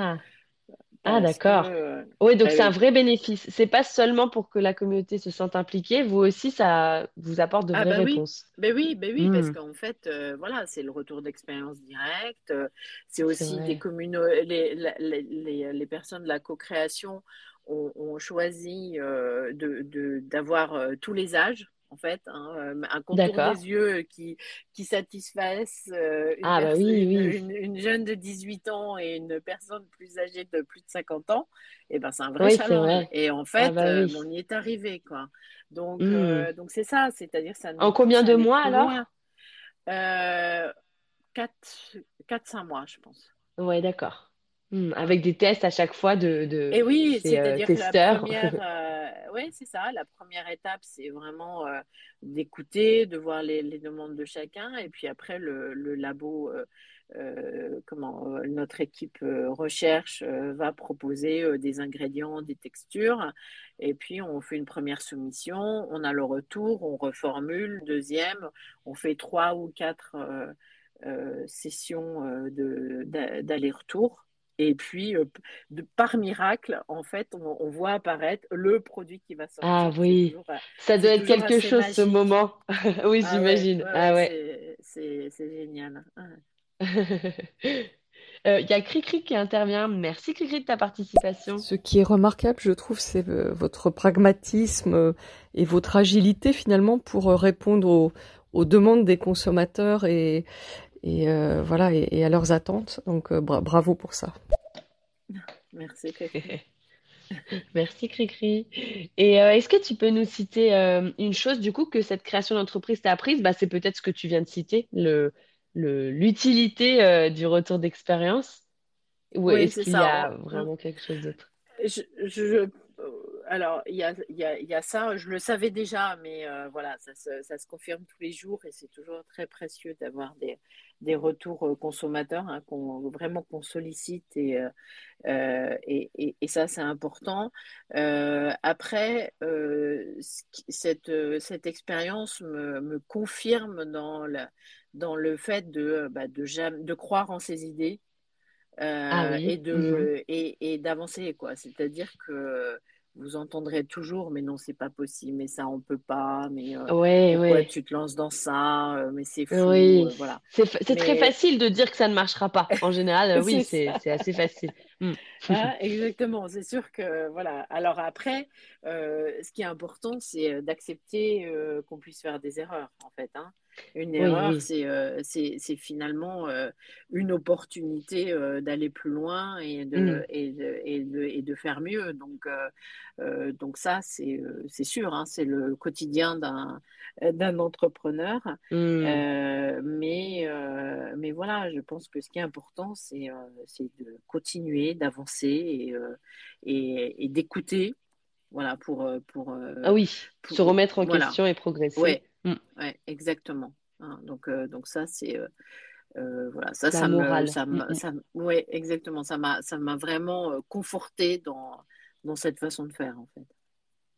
Ah. D'accord. euh, Oui, donc bah c'est un vrai bénéfice. C'est pas seulement pour que la communauté se sente impliquée, vous aussi, ça vous apporte de Ah vraies bah oui, réponses. ben oui, ben oui, parce Hmm. qu'en fait, euh, voilà, c'est le retour d'expérience directe. euh, c'est aussi des communo les, la- les, les, les personnes de la co-création ont, ont choisi de, de, d'avoir tous les âges, en fait, hein, euh, un contour des yeux qui, qui satisfasse euh, une, Ah, bah oui, une, oui. une, une jeune de 18 ans et une personne plus âgée de plus de 50 ans, et ben c'est un vrai Oui, challenge. Et en Ah, fait, bah euh, on y est arrivé, quoi. Donc, euh, donc c'est ça, c'est-à-dire ça En combien de mois alors? loin. Euh, 4-5 mois, je pense. Ouais, d'accord. Hmm. Avec des tests à chaque fois de, de Et oui, euh, c'est-à-dire que la testeurs. première, euh, ouais, c'est ça, la première étape, c'est vraiment euh, d'écouter, de voir les, les demandes de chacun, et puis après le, le labo, comment notre équipe recherche va proposer des ingrédients, des textures, et puis on fait une première soumission, on a le retour, on reformule, deuxième, on fait trois ou quatre sessions d'aller-retour. Et puis, euh, de, par miracle, en fait, on, on voit apparaître le produit qui va Ah sortir. C'est oui, toujours, ça doit être quelque chose ce moment. Oui, Ah j'imagine. ouais, Ah ouais, ouais. c'est, génial. Ah. Euh, Il y a Cricri qui intervient. Merci Cricri de ta participation. Ce qui est remarquable, je trouve, c'est euh, votre pragmatisme et votre agilité finalement pour répondre aux, aux demandes des consommateurs et, et euh, voilà et, et à leurs attentes. Donc euh, bra- bravo pour ça. Merci. Merci Cricri. Et euh, est-ce que tu peux nous citer euh, une chose du coup que cette création d'entreprise t'a apprise? Bah, c'est peut-être ce que tu viens de citer, le, le, l'utilité euh, du retour d'expérience. Ou Oui, est-ce c'est qu'il y a vraiment quelque chose d'autre? Je, je- alors, il y a, il y a- il y a ça, je le savais déjà, mais euh, voilà, ça se, ça se confirme tous les jours et c'est toujours très précieux d'avoir des, des retours euh, consommateurs, hein, qu'on, vraiment qu'on sollicite et, euh, et, et- et ça, c'est important. Euh, après, cette, cette expérience me, me confirme dans, la- dans le fait de, bah, de, jamais, de croire en ses idées Ah euh, et oui. de et, et d'avancer quoi. C'est-à-dire que vous entendrez toujours, mais non, c'est pas possible, mais ça on peut pas, mais euh, Ouais, pourquoi ouais. tu te lances dans ça, Euh, mais c'est fou, Oui, euh, voilà. c'est très facile de dire que ça ne marchera pas. En général, oui, c'est assez facile. Hmm. Hein, exactement, c'est sûr que voilà. Alors après, ce qui est important, c'est d'accepter qu'on puisse faire des erreurs, en fait. Hein. Une erreur, c'est finalement une opportunité d'aller plus loin et de, mmh. et, de, et, de, et, de, faire mieux. Donc, donc ça, c'est sûr, hein, c'est le quotidien d'un entrepreneur. Mmh. mais, mais voilà, je pense que ce qui est important, c'est de continuer, d'avancer et, et, d'écouter. Voilà, pour, pour, ah oui, se remettre en question et progresser. Oui, mm. ouais, exactement. Hein, donc, donc ça, c'est voilà, ça, ça me, ça, mm. ça, ouais, exactement. Ça m'a, ça m'a vraiment conforté dans, dans cette façon de faire, en fait.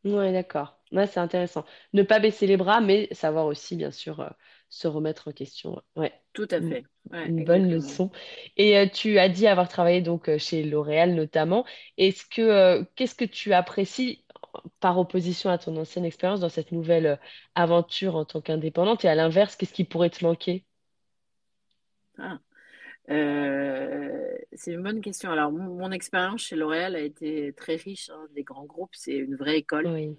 Oui, d'accord. Ouais, c'est intéressant. Ne pas baisser les bras, mais savoir aussi, bien sûr, se remettre en question. Ouais. Tout à fait. une bonne leçon. Et tu as dit avoir travaillé donc chez L'Oréal notamment. Est-ce que qu'est-ce que tu apprécies par opposition à ton ancienne expérience dans cette nouvelle aventure en tant qu'indépendante Et à l'inverse, qu'est-ce qui pourrait te manquer? Ah. c'est une bonne question. Alors, mon, expérience chez L'Oréal a été très riche. Hein, des grands groupes, c'est une vraie école. Oui.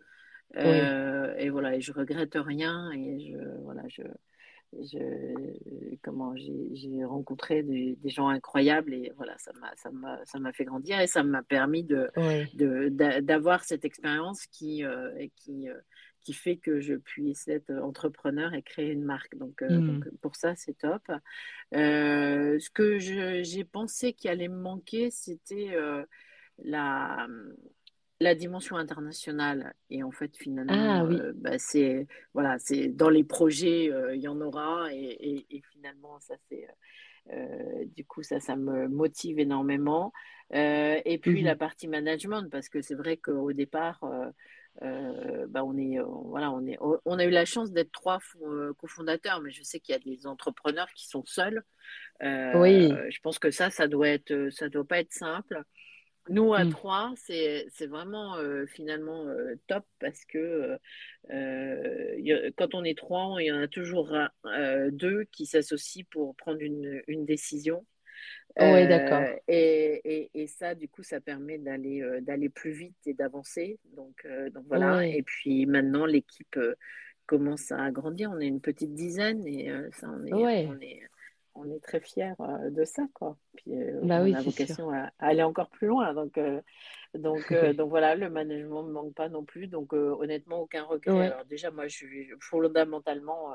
Et voilà, et je regrette rien. Et je, voilà, je, je, comment j'ai rencontré des, gens incroyables et voilà ça m'a ça m'a ça m'a fait grandir et ça m'a permis de d'avoir cette expérience qui euh, qui euh, qui fait que je puisse être entrepreneur et créer une marque. Donc, euh, donc mmh. pour ça c'est top. Ce que j'ai pensé qui allait me manquer c'était la la dimension internationale. Et en fait finalement ah euh, bah, c'est voilà c'est dans les projets euh, il y en aura. Et, finalement ça c'est euh, du coup ça ça me motive énormément. Et puis la mmh partie management parce que c'est vrai qu'au départ bah, on est voilà on est on a eu la chance d'être trois cofondateurs mais je sais qu'il y a des entrepreneurs qui sont seuls. Oui. je pense que ça ça doit être ça doit pas être simple nous, à mmh. trois, c'est vraiment euh, finalement euh, top parce que euh, quand on est trois, il y en a toujours deux qui s'associent pour prendre une, une décision. oui, d'accord. Et, et, et, ça, du coup, ça permet d'aller d'aller plus vite et d'avancer. Donc, donc voilà. Et puis maintenant, l'équipe commence à grandir. On est une petite dizaine et ça, on est, on est on est très fiers euh, de ça, quoi. Puis euh, bah on a vocation à, aller encore plus loin. Donc, euh, donc, donc voilà, le management ne manque pas non plus. Donc honnêtement, aucun regret. Alors déjà, moi, je suis fondamentalement,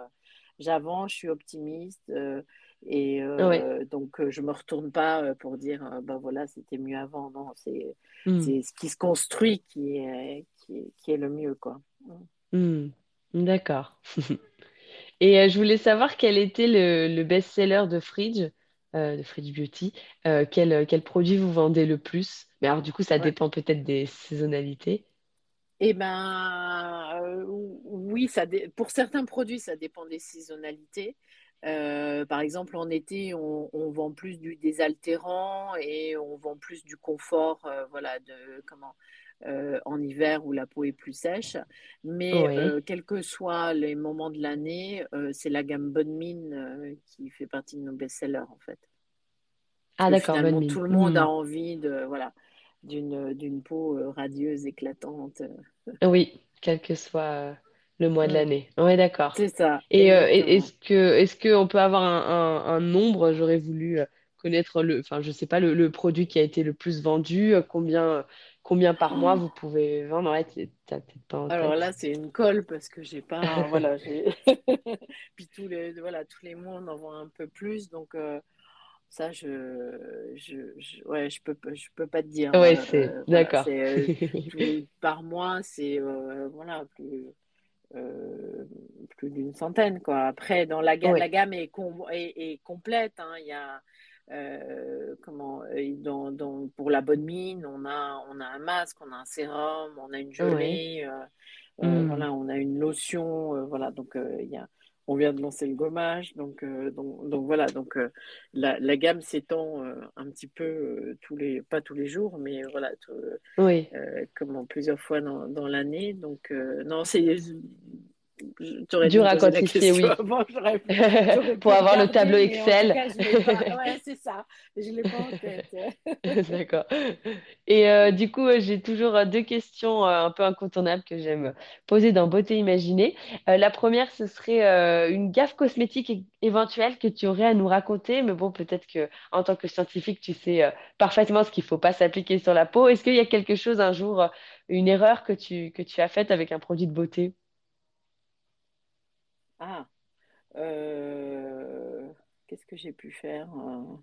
j'avance, je suis optimiste. et donc, je ne me retourne pas pour dire, ben voilà, c'était mieux avant. Non, c'est mmh. ce qui se construit qui est, qui est, le mieux, quoi. Mmh. D'accord. Et euh, je voulais savoir quel était le, best-seller de Fridge, euh, de Fridge Beauty. Euh, quel, quel produit vous vendez le plus? Mais alors, du coup, ça dépend peut-être des saisonnalités. Eh ben, oui, ça pour certains produits, ça dépend des saisonnalités. par exemple, en été, on, vend plus du désaltérant et on vend plus du confort, voilà, de comment euh, en hiver où la peau est plus sèche. Mais euh, quels que soient les moments de l'année, euh, c'est la gamme Bonne Mine qui fait partie de nos best-sellers en fait. Ah d'accord, Tout le monde a hmm. envie de voilà d'une d'une peau radieuse, éclatante. Oui, quel que soit le mois de l'année. Oui, d'accord. C'est ça. Et est-ce que est-ce qu'on peut avoir un, nombre J'aurais voulu connaître le, enfin je sais pas le, le, produit qui a été le plus vendu, combien combien par mois vous pouvez vendre? Ouais, Alors là, c'est une colle parce que j'ai pas. voilà, Puis tous les, voilà, tous les mois, on en vend un peu plus. Donc, euh, ça, je, je, ouais, je peux, je peux pas te dire. Ouais, euh, c'est. D'accord. par mois, c'est. voilà, plus. plus d'une centaine quoi après dans la gamme la gamme est, est, complète hein. il y a euh, comment euh, dans, dans, pour la bonne mine, on a, on a un masque, on a un sérum, on a une gelée, euh, hmm. voilà, on a une lotion, voilà, donc il y a, on vient de lancer le gommage, donc, donc, donc, voilà, donc la, la, gamme s'étend un petit peu tous les, pas tous les jours, mais voilà, oui. comment plusieurs fois dans, dans l'année, donc non, c'est Dur à quantifier, oui. Pour avoir le tableau Excel. Ouais, c'est ça. Je ne l'ai pas en tête. D'accord. Et euh, du coup, euh, j'ai toujours euh, deux questions un peu incontournables que j'aime poser dans Beauté Imaginée. la première, ce serait une gaffe cosmétique éventuelle que tu aurais à nous raconter. Mais bon, peut-être que en tant que scientifique, tu sais parfaitement ce qu'il ne faut pas s'appliquer sur la peau. Est-ce qu'il y a quelque chose un jour, une erreur que tu, que tu as faite avec un produit de beauté? Ah, euh, qu'est-ce que j'ai pu faire? hein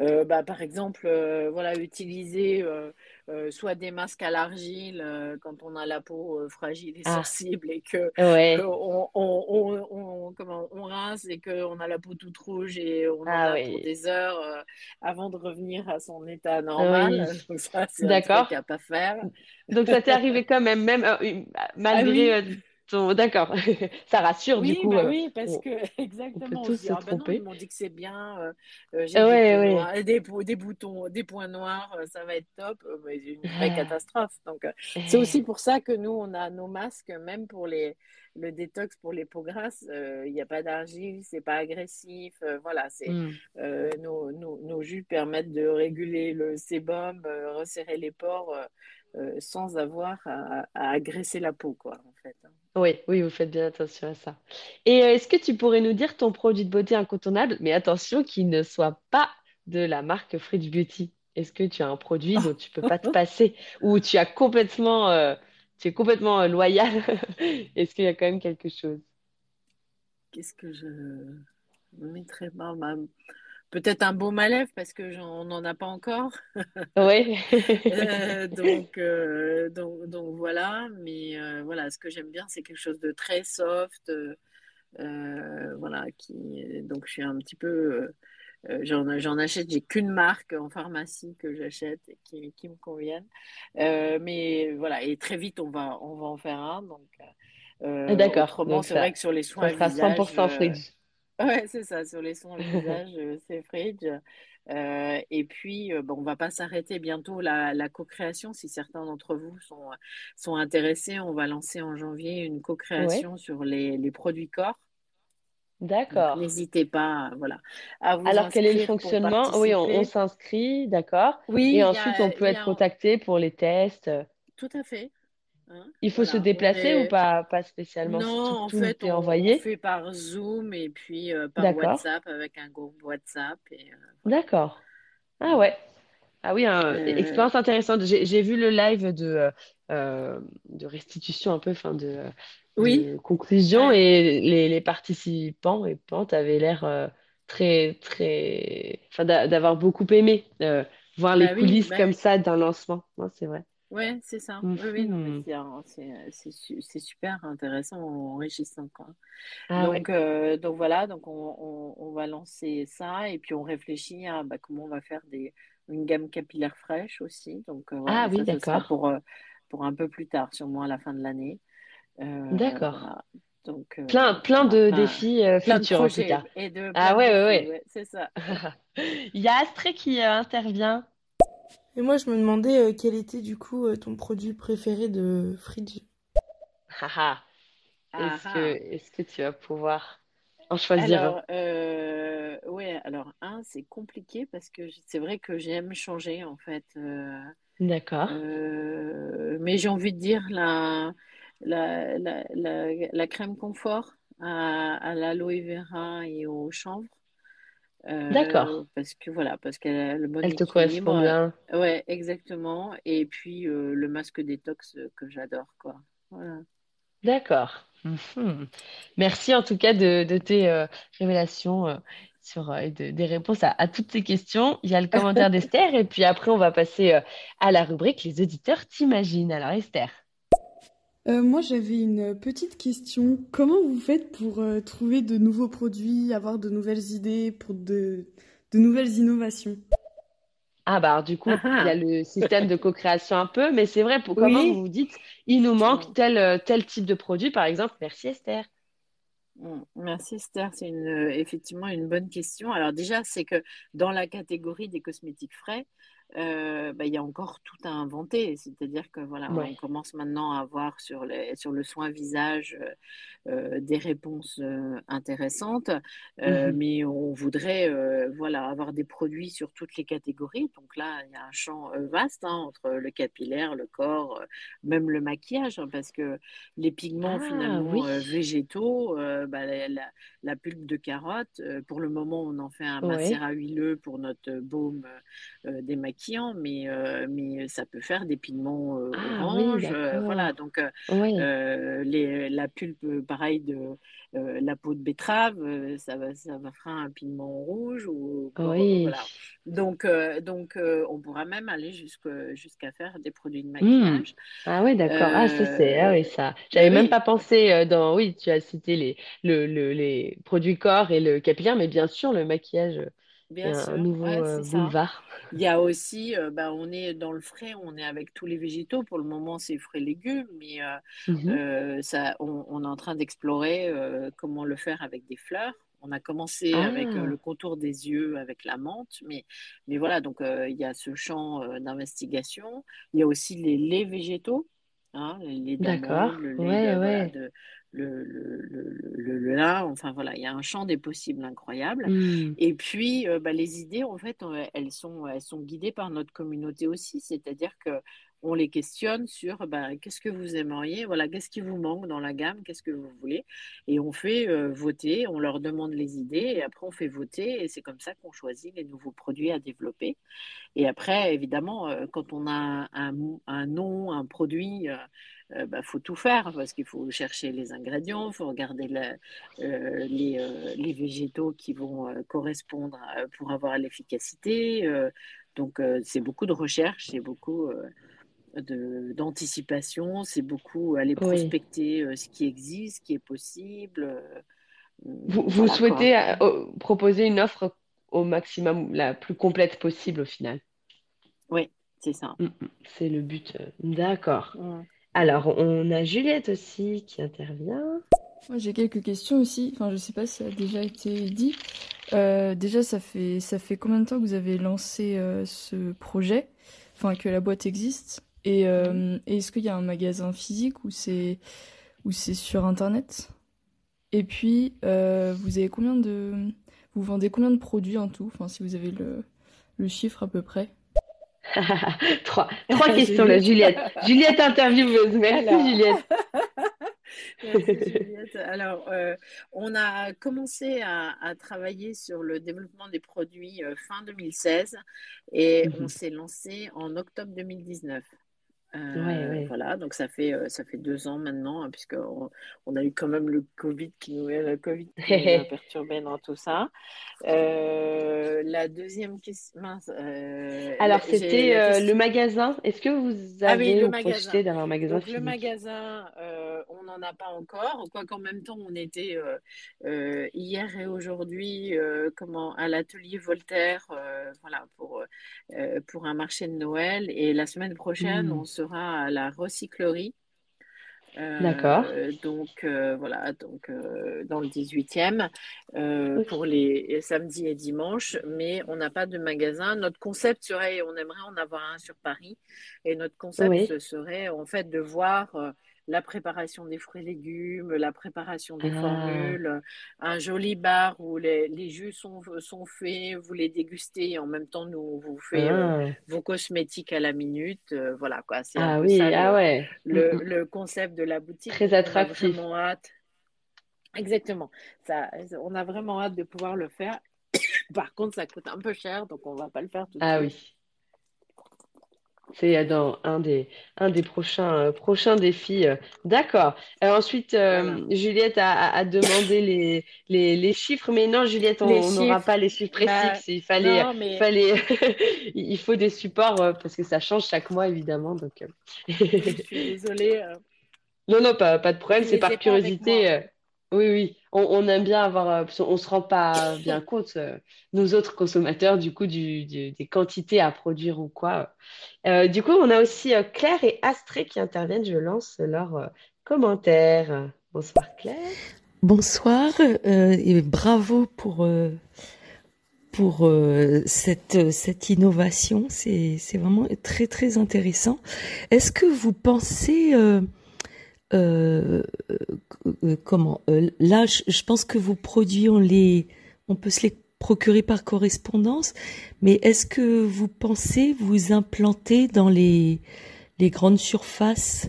euh, bah, par exemple, euh, voilà, utiliser soit des masques à l'argile quand on a la peau fragile et Ah, sensible et que, ouais. on, on, on, on- comment, on rince et qu'on a la peau toute rouge et on en Ah a pour oui. des heures avant de revenir à son état Oui. normal. Donc ça, c'est un truc D'accord. à pas faire. Donc ça t'est arrivé quand même, même euh, Ah malgré oui, euh, ton... D'accord. Ça rassure du Oui, coup. bah euh, oui, parce on, que on peut exactement, on tous se ah ben non, ils tromper. m'ont dit que c'est bien, euh, j'ai des Ouais, peaux ouais. noires, des, pou- des boutons, des points noirs, euh, ça va être top, Euh, mais c'est une vraie Ah, catastrophe. Donc, euh, c'est aussi eh, pour ça que nous, on a nos masques, même pour les, le détox pour les peaux grasses, il n'y a pas d'argile, c'est pas agressif, voilà, c'est, hmm. nos, nos, nos jus permettent de réguler le sébum, resserrer les pores, sans avoir à, à agresser la peau, quoi, en fait. hein. Oui, oui, vous faites bien attention à ça. Et euh, est-ce que tu pourrais nous dire ton produit de beauté incontournable, mais attention qu'il ne soit pas de la marque Fridge Beauty? Est-ce que tu as un produit dont tu peux pas te passer ou tu as complètement, euh, tu es complètement euh, loyal? Est-ce qu'il y a quand même quelque chose? Qu'est-ce que je mettrais pas? Bah, peut-être un baume à lèvres parce que j'en- on n'en a pas encore. Oui. Euh, donc, euh, donc, donc voilà. Mais euh, voilà, ce que j'aime bien, c'est quelque chose de très soft. voilà, qui, donc je suis un petit peu. j'en, achète, j'ai qu'une marque en pharmacie que j'achète et qui, qui me conviennent. Mais voilà, et très vite, on va, on va en faire un. Donc, D'accord. autrement, c'est vrai ça, que sur les ça soins sera visage. 100% euh, Fridge. Ouais, c'est ça, sur les sons visage, euh, c'est Fridge. Euh, et puis, euh, bon, on va pas s'arrêter bientôt la, la co-création. Si certains d'entre vous sont, sont intéressés, on va lancer en janvier une Ouais. co-création sur les, les produits corps. D'accord. n'hésitez pas, voilà, à vous Alors, quel est le fonctionnement? Oui, on, s'inscrit, d'accord. Oui, Et ensuite, on peut être a, contacté pour les tests. tout à fait, hein, Il faut se voilà, déplacer ou pas, pas spécialement? non, tout, en fait, on, on envoyé? fait par Zoom et puis euh, par. WhatsApp avec un groupe WhatsApp euh, D'accord. Ah ouais. Ah oui, hein, Euh, expérience intéressante. J'ai vu le live de, de restitution un peu, enfin de, oui, de conclusion ouais. et les, les participants et participants avaient l'air très, très, enfin d'a- d'avoir beaucoup aimé voir les Bah oui, coulisses bah, comme ça d'un lancement. C'est vrai. Ouais, c'est ça. Oui, oui, non, mais c'est super intéressant, enrichissant, quoi. Ah ouais. Donc, euh, donc voilà, donc on, on, on va lancer ça et puis on réfléchit à bah, comment on va faire des, une gamme capillaire fraîche aussi. Donc euh, voilà, Ah oui, d'accord. pour, euh, pour un peu plus tard, sûrement à la fin de l'année. Euh, D'accord. voilà. Donc Plein, plein de défis plein de futurs en tout cas. et de Ah ouais, ouais, ouais. ouais, c'est ça. Il y a Astrée qui intervient. Et moi, je me demandais euh, quel était du coup euh, ton produit préféré de Fridge? Ah ah. Ah Est-ce que, ah. est-ce que tu vas pouvoir en choisir un? Alors, euh, ouais, alors, un, c'est compliqué parce que c'est vrai que j'aime changer en fait. euh, D'accord. euh, mais j'ai envie de dire la, la, la, la, la crème confort à, à l'aloe vera et au chanvre. Euh, D'accord. parce que voilà, parce qu'elle a le bon Elle te correspond bien. Ouais, exactement. Et puis euh, le masque détox euh, que j'adore, quoi. Voilà. D'accord. Mhm. Merci en tout cas de, de tes euh, révélations euh, sur, euh, et de- des réponses à, à toutes ces questions. Il y a le commentaire d'Esther et puis après on va passer euh, à la rubrique Les auditeurs t'imaginent. Alors Esther. Euh, moi, j'avais une petite question. Comment vous faites pour euh, trouver de nouveaux produits, avoir de nouvelles idées pour de, de nouvelles innovations? Ah bah alors, du coup, Ah il y a ah. le système de co-création un peu, mais c'est vrai, pour comment vous vous dites, il nous manque tel, euh, tel type de produit, par exemple. Merci Esther. Mm. Merci Esther, c'est une, effectivement une bonne question. Alors déjà, c'est que dans la catégorie des cosmétiques frais, euh, bah, il y a encore tout à inventer. C'est-à-dire que voilà, on commence maintenant à avoir sur, les, sur le soin visage euh, euh, des réponses intéressantes, mmh mais on voudrait voilà, avoir des produits sur toutes les catégories. Donc là, il y a un champ vaste hein, entre le capillaire, le corps, même le maquillage, hein, parce que les pigments Ah finalement oui, végétaux, bah, la, la- la pulpe de carotte, pour le moment, on en fait un macérat huileux pour notre baume euh, démaquillant, mais, euh, mais ça peut faire des pigments euh, Ah orange. euh, voilà, donc euh, Oui. euh, les, la pulpe, pareil, de euh, la peau de betterave, euh, ça va, ça va faire un pigment rouge ou Oui. voilà. Donc, euh, donc on pourra même aller jusqu'à faire des produits de Hmm. maquillage. Ah oui, d'accord. Ah, ça c'est, ah oui, ça. J'avais même pas pensé dans, oui, tu as cité les, le, le- les produits corps et le capillaire, mais bien sûr, le maquillage, bien un sûr, nouveau ouais, euh, ça. boulevard. Il y a aussi, euh, bah, on est dans le frais, on est avec tous les végétaux. Pour le moment, c'est fruits et légumes, mais euh, Mhm. euh, ça, on, on est en train d'explorer comment le faire avec des fleurs. On a commencé avec le Ah, contour des yeux, avec la menthe, mais, mais voilà, donc il y a ce champ d'investigation. Il y a aussi les laits végétaux, hein, les d'accord. le lait Ouais, de, voilà, ouais. de, le, le, le, lin, enfin voilà, il y a un champ des possibles incroyable. Hmm. Et puis, euh, bah, les idées, en fait, euh, elles sont, elles sont guidées par notre communauté aussi. C'est-à-dire que on les questionne sur bah, qu'est-ce que vous aimeriez, voilà, qu'est-ce qui vous manque dans la gamme, qu'est-ce que vous voulez. Et on fait euh, voter, on leur demande les idées et après on fait voter. Et c'est comme ça qu'on choisit les nouveaux produits à développer. Et après, évidemment, euh, quand on a un, un nom, un produit, euh, euh, bah, faut tout faire parce qu'il faut chercher les ingrédients, il faut regarder la- euh, les, euh, les végétaux qui vont euh, correspondre à- pour avoir l'efficacité. euh, donc, euh, c'est beaucoup de recherche, c'est beaucoup euh, de, d'anticipation, c'est beaucoup aller Oui. prospecter euh, ce qui existe, ce qui est possible. euh, Vous, vous voilà quoi. souhaitez proposer une offre au maximum la plus complète possible au final? Oui, c'est ça. Hmm, hmm. C'est le but. D'accord. Mm. Alors, on a Juliette aussi qui intervient. Moi, j'ai quelques questions aussi. Enfin, je sais pas si ça a déjà été dit. Euh, déjà, ça fait ça fait combien de temps que vous avez lancé euh, ce projet? Enfin, que la boîte existe? Et euh, est-ce qu'il y a un magasin physique ou c'est ou c'est sur Internet? Et puis, vous avez combien de vous vendez combien de produits en tout? Enfin, si vous avez le le chiffre à peu près. Trois, trois questions là, Juliette. Juliette. Intervieweuse. Merci, Alors, Juliette. Merci Juliette. Alors, euh, on a commencé à, à travailler sur le développement des produits euh, fin 2016 et on Mhm. s'est lancé en octobre 2019. Euh, ouais. voilà, donc ça fait, euh, ça fait deux ans maintenant, hein, puisqu'on on a eu quand même le Covid qui nous, le Covid qui nous a perturbé dans tout ça. Euh, la deuxième question, mince, euh, Alors, c'était euh, le magasin. Est-ce que vous Ah oui, avez le ou projeté d'avoir un magasin Donc le magasin, euh, on n'en a pas encore, quoiqu'en même temps on était euh, euh, hier et aujourd'hui euh, comment, à l'atelier Voltaire euh, voilà, pour, euh, pour un marché de Noël et la semaine prochaine Hmm. on sera à la recyclerie. D'accord. Euh, donc euh, voilà, donc euh, dans le 18e euh, Ok. pour les samedis et dimanches, mais on n'a pas de magasin. Notre concept serait, on aimerait en avoir un sur Paris, et notre concept Oui. serait en fait de voir la préparation des fruits et légumes, la préparation des Ah, formules, un joli bar où les, les jus sont, sont faits, vous les dégustez et en même temps nous on vous fait euh, ah, vos cosmétiques à la minute. Euh, voilà quoi, c'est ah ça oui, ah le ouais. Hmm, le, le concept de la boutique. Très Donc, on a attractif. vraiment hâte. Exactement. Ça, on a vraiment hâte de pouvoir le faire. Par contre, ça coûte un peu cher, donc on va pas le faire tout de Ah suite. oui. C'est euh, dans un des, un des prochains, euh, prochains défis. euh. D'accord. Euh, ensuite, Juliette a, a- a demandé les, les, les chiffres, mais non, Juliette, on n'aura pas les chiffres précis. bah, fallait, non, il mais fallait, il faut des supports parce que ça change chaque mois, évidemment. Donc, je suis désolée, Non, non, pas, pas de problème, c'est par curiosité. Oui, oui, on, on aime bien avoir, euh, parce qu'on se rend pas bien compte, euh, nous autres consommateurs, du coup, du, du- des quantités à produire ou quoi. Euh, du coup, on a aussi euh, Claire et Astrée qui interviennent. Je lance leurs euh, commentaires. Bonsoir Claire. Bonsoir euh, et bravo pour, euh, pour cette, cette innovation. C'est vraiment très très intéressant. Est-ce que vous pensez comment Là, je, pense que vos produits, on les, on peut se les procurer par correspondance. Mais est-ce que vous pensez vous implanter dans les les grandes surfaces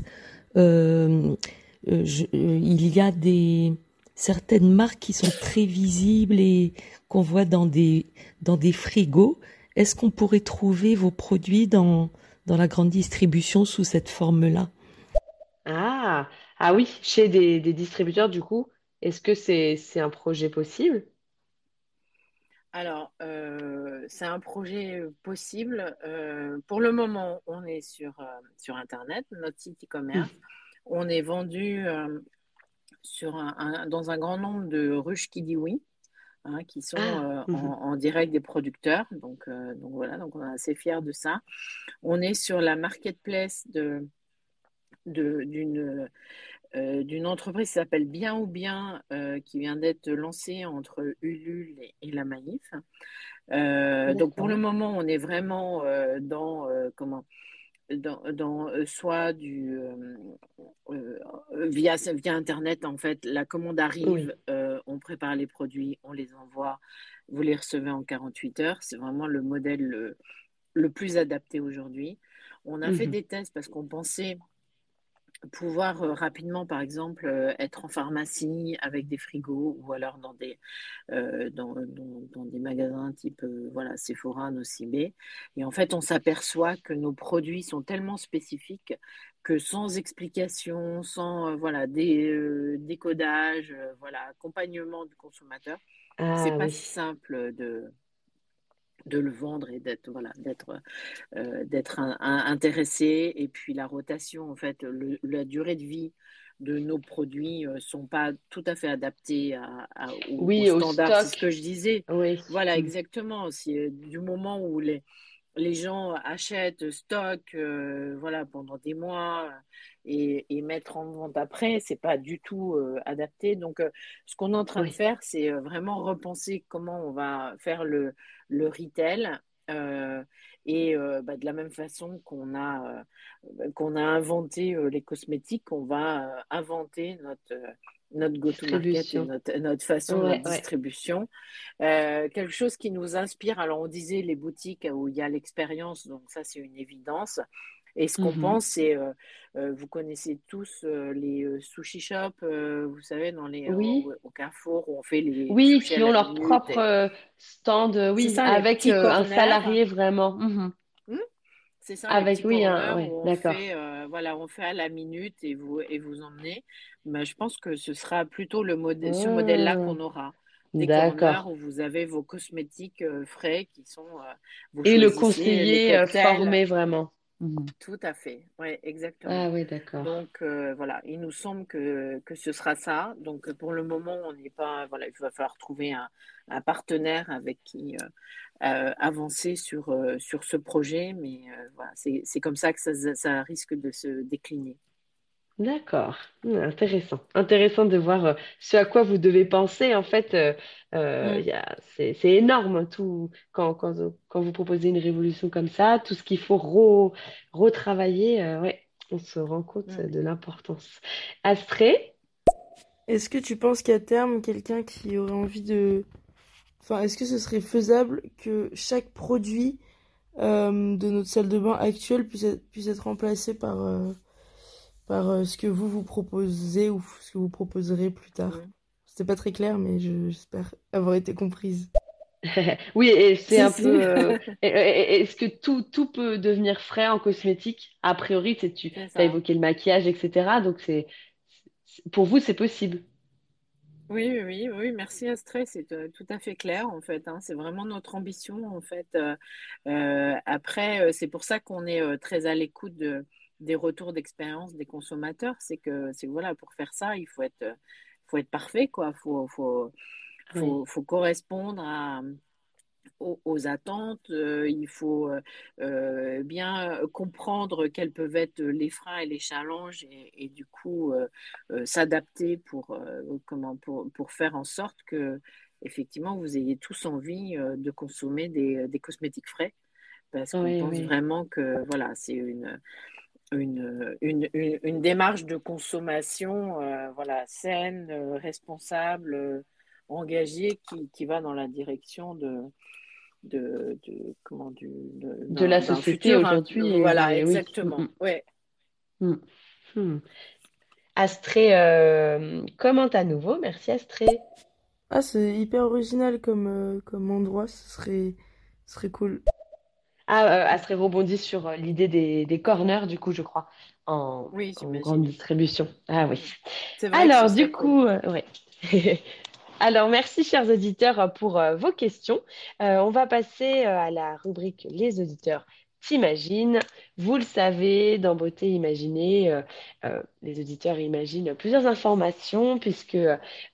euh, euh, euh, il y a des certaines marques qui sont très visibles et qu'on voit dans des dans des frigos. Est-ce qu'on pourrait trouver vos produits dans dans la grande distribution sous cette forme-là? Ah, ah oui, chez des, des distributeurs du coup, est-ce que c'est c'est un projet possible? Alors, c'est un projet possible. pour le moment, on est sur, sur Internet, notre site e-commerce. On est vendu sur un, dans un grand nombre de ruches qui dit oui, hein, qui sont ah, mhm. en, direct des producteurs. Donc, donc voilà, donc on est assez fiers de ça. On est sur la marketplace de, d'une euh, d'une entreprise qui s'appelle Bien ou Bien, euh, qui vient d'être lancée entre Ulule et, la Maïf. Euh, donc pour le moment, on est vraiment dans comment dans, soit du via via internet en fait la commande arrive on prépare les produits on les envoie vous les recevez en 48 heures. C'est vraiment le modèle le, plus adapté aujourd'hui. On a fait mmh des tests parce qu'on pensait pouvoir euh, rapidement, par exemple, euh, être en pharmacie avec des frigos ou alors dans des, euh, dans, dans, des magasins type voilà, Sephora, Nocibé. Et en fait, on s'aperçoit que nos produits sont tellement spécifiques que sans explication, sans voilà, des, décodage, voilà, accompagnement du consommateur, ah, c'est pas si simple de, de le vendre et d'être voilà d'être euh, d'être intéressé et puis la rotation en fait la durée de vie de nos produits ne euh, sont pas tout à fait adaptés à, aux, oui, standards c'est ce que je disais oui. voilà mm. exactement c'est euh, du moment où les les gens achètent, stockent euh, voilà, pendant des mois et, et, mettre en vente après, c'est pas du tout euh, adapté. Donc, euh, ce qu'on est en train de faire, c'est vraiment repenser comment on va faire le, le retail. et bah, de la même façon qu'on a, qu'on a inventé les cosmétiques, on va inventer notre notre go-to-market et notre, façon de distribution. Euh, quelque chose qui nous inspire, alors on disait les boutiques où il y a l'expérience, donc ça c'est une évidence. Et ce qu'on mmh pense, c'est, euh, euh, vous connaissez tous les sushi shops, vous savez, dans les, au, Carrefour, où on fait les. Oui, qui ont leur propre stand, oui, avec un salarié vraiment. Mmh c'est ça, avec oui, d'accord. Voilà, on fait à la minute et vous et vous emmenez. Mais je pense que ce sera plutôt le modèle, ce modèle-là qu'on mmh. aura. Des corners où vous avez vos cosmétiques euh, frais qui sont. Euh, et le conseiller euh, formé vraiment. Mmh. Tout à fait, oui, exactement. Ah oui, d'accord. Donc voilà, il nous semble que, que ce sera ça. Donc pour le moment, on n'est pas. Voilà, il va falloir trouver un, un partenaire avec qui avancer sur, sur ce projet, mais voilà, c'est comme ça que ça, ça risque de se décliner. D'accord, mmh, intéressant. Intéressant de voir euh, ce à quoi vous devez penser. En fait, euh, euh, c'est énorme tout quand, quand, quand vous proposez une révolution comme ça, tout ce qu'il faut retravailler. ouais, on se rend compte de l'importance. Astrée, Est-ce que tu penses qu'à terme, quelqu'un qui aurait envie de... Enfin, est-ce que ce serait faisable que chaque produit de notre salle de bain actuelle puisse être, puisse être remplacé par, par euh, ce que vous vous proposez ou ce que vous proposerez plus tard? C'était pas très clair, mais j'espère avoir été comprise. oui, et c'est un peu. Euh, est-ce que tout, tout peut devenir frais en cosmétique? A priori, tu as évoqué le maquillage, etc. Donc, c'est pour vous, c'est possible. Oui, oui, oui, merci Astrée, c'est euh, tout à fait clair en fait. Hein. c'est vraiment notre ambition en fait. après, c'est pour ça qu'on est très à l'écoute de, des retours d'expérience des consommateurs. C'est que, c'est voilà, pour faire ça, il faut être, faut être parfait, quoi. Faut, faut, faut, correspondre à, aux, attentes. Euh, il faut euh, euh, bien comprendre quels peuvent être les freins et les challenges et, du coup s'adapter pour, comment, pour, pour faire en sorte que effectivement, vous ayez tous envie de consommer des, des cosmétiques frais parce qu'on Oui, pense oui. vraiment que voilà, c'est une, une, une, une, une démarche de consommation euh, voilà, saine, responsable, engagée qui, qui va dans la direction de, de, de comment du de- De la société hein. aujourd'hui, et voilà oui. exactement Mm, ouais. Astrée euh, commente à nouveau. Merci Astrée. Ah, c'est hyper original comme, euh, comme endroit, ce serait, ce serait cool. Ah, euh, Astrée rebondit sur euh, l'idée des, des corners, du coup, je crois, en, oui en grande distribution. Ah oui. vrai Alors, du cool coup, euh, ouais. Alors, merci, chers auditeurs, pour euh, vos questions. Euh, on va passer euh, à la rubrique Les auditeurs t'imaginent. Vous le savez, dans Beauté Imaginée, les auditeurs imaginent plusieurs informations, puisque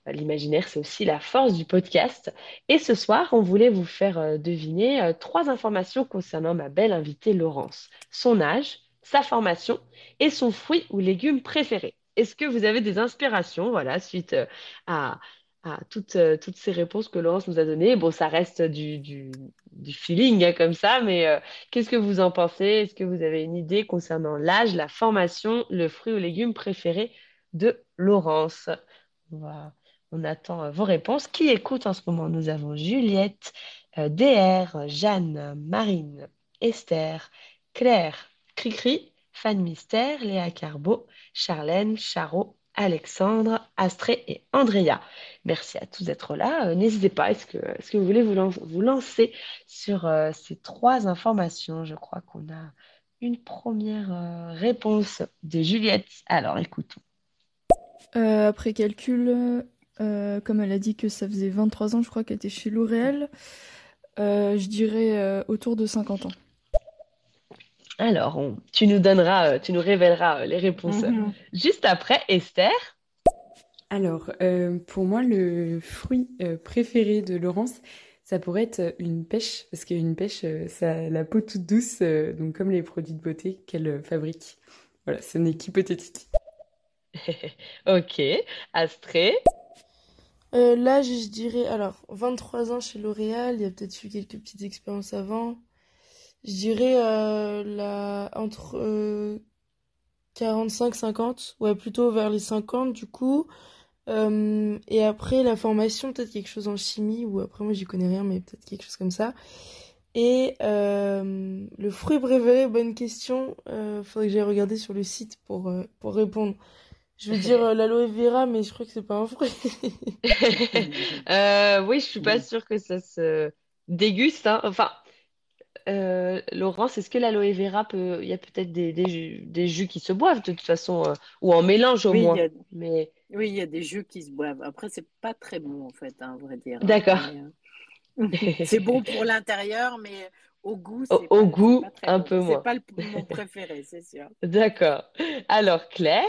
l'imaginaire, c'est aussi la force du podcast. Et ce soir, on voulait vous faire deviner trois informations concernant ma belle invitée Laurence. Son âge, sa formation et son fruit ou légume préféré. Est-ce que vous avez des inspirations, voilà, suite à, à toutes, euh, toutes ces réponses que Laurence nous a données? Bon, ça reste du, feeling hein, comme ça, mais euh, qu'est-ce que vous en pensez? Est-ce que vous avez une idée concernant l'âge, la formation, le fruit ou légume préféré de Laurence? On attend euh, vos réponses. Qui écoute en ce moment? Nous avons Juliette, DR, Jeanne, Marine, Esther, Claire, Cricri, Fan Mystère, Léa Carbo, Charlène, Charo, Alexandre, Astrée et Andrea. Merci à tous d'être là. Euh, n'hésitez pas, est-ce que, est-ce que vous voulez vous, lan- vous lancer sur euh, ces trois informations? Je crois qu'on a une première euh, réponse de Juliette. Alors, écoutons. Euh, après calcul, comme elle a dit que ça faisait 23 ans, je crois qu'elle était chez L'Oréal, je dirais autour de 50 ans. Alors, on- tu nous donneras, euh, tu nous révéleras euh, les réponses euh, Mhm. juste après. Esther, Alors, euh, pour moi, le fruit euh, préféré de Laurence, ça pourrait être une pêche, parce qu'une pêche, euh, ça a la peau toute douce, euh, donc comme les produits de beauté qu'elle euh, fabrique. Voilà, ce n'est qu'hypothétique. ok. Astrée, Euh, là, je je dirais, alors, 23 ans chez L'Oréal, il y a peut-être eu quelques petites expériences avant. Je dirais euh, la, entre euh, 45-50, ouais, plutôt vers les 50 du coup. Euh, et après, la formation, peut-être quelque chose en chimie, ou après, moi, j'y connais rien, mais peut-être quelque chose comme ça. Et euh, le fruit préféré, bonne question. Euh, faudrait que j'aille regarder sur le site pour, euh, pour répondre. Je veux dire euh, l'aloe vera, mais je crois que c'est pas un fruit. Euh, oui, je suis pas sûre que ça se déguste, hein. Enfin, euh, Laurence, est-ce que l'aloe vera peut, il y a peut-être des, des, jus, des jus qui se boivent de toute façon, euh, ou en mélange au oui il y moins. a Mais oui il y a des jus qui se boivent après c'est pas très bon en fait hein, à vrai dire hein, d'accord. euh, c'est bon pour l'intérieur mais au goût Au, c'est au pas c'est goût, pas très un bon peu c'est moins. pas le, mon préféré c'est sûr D'accord. Alors, Claire,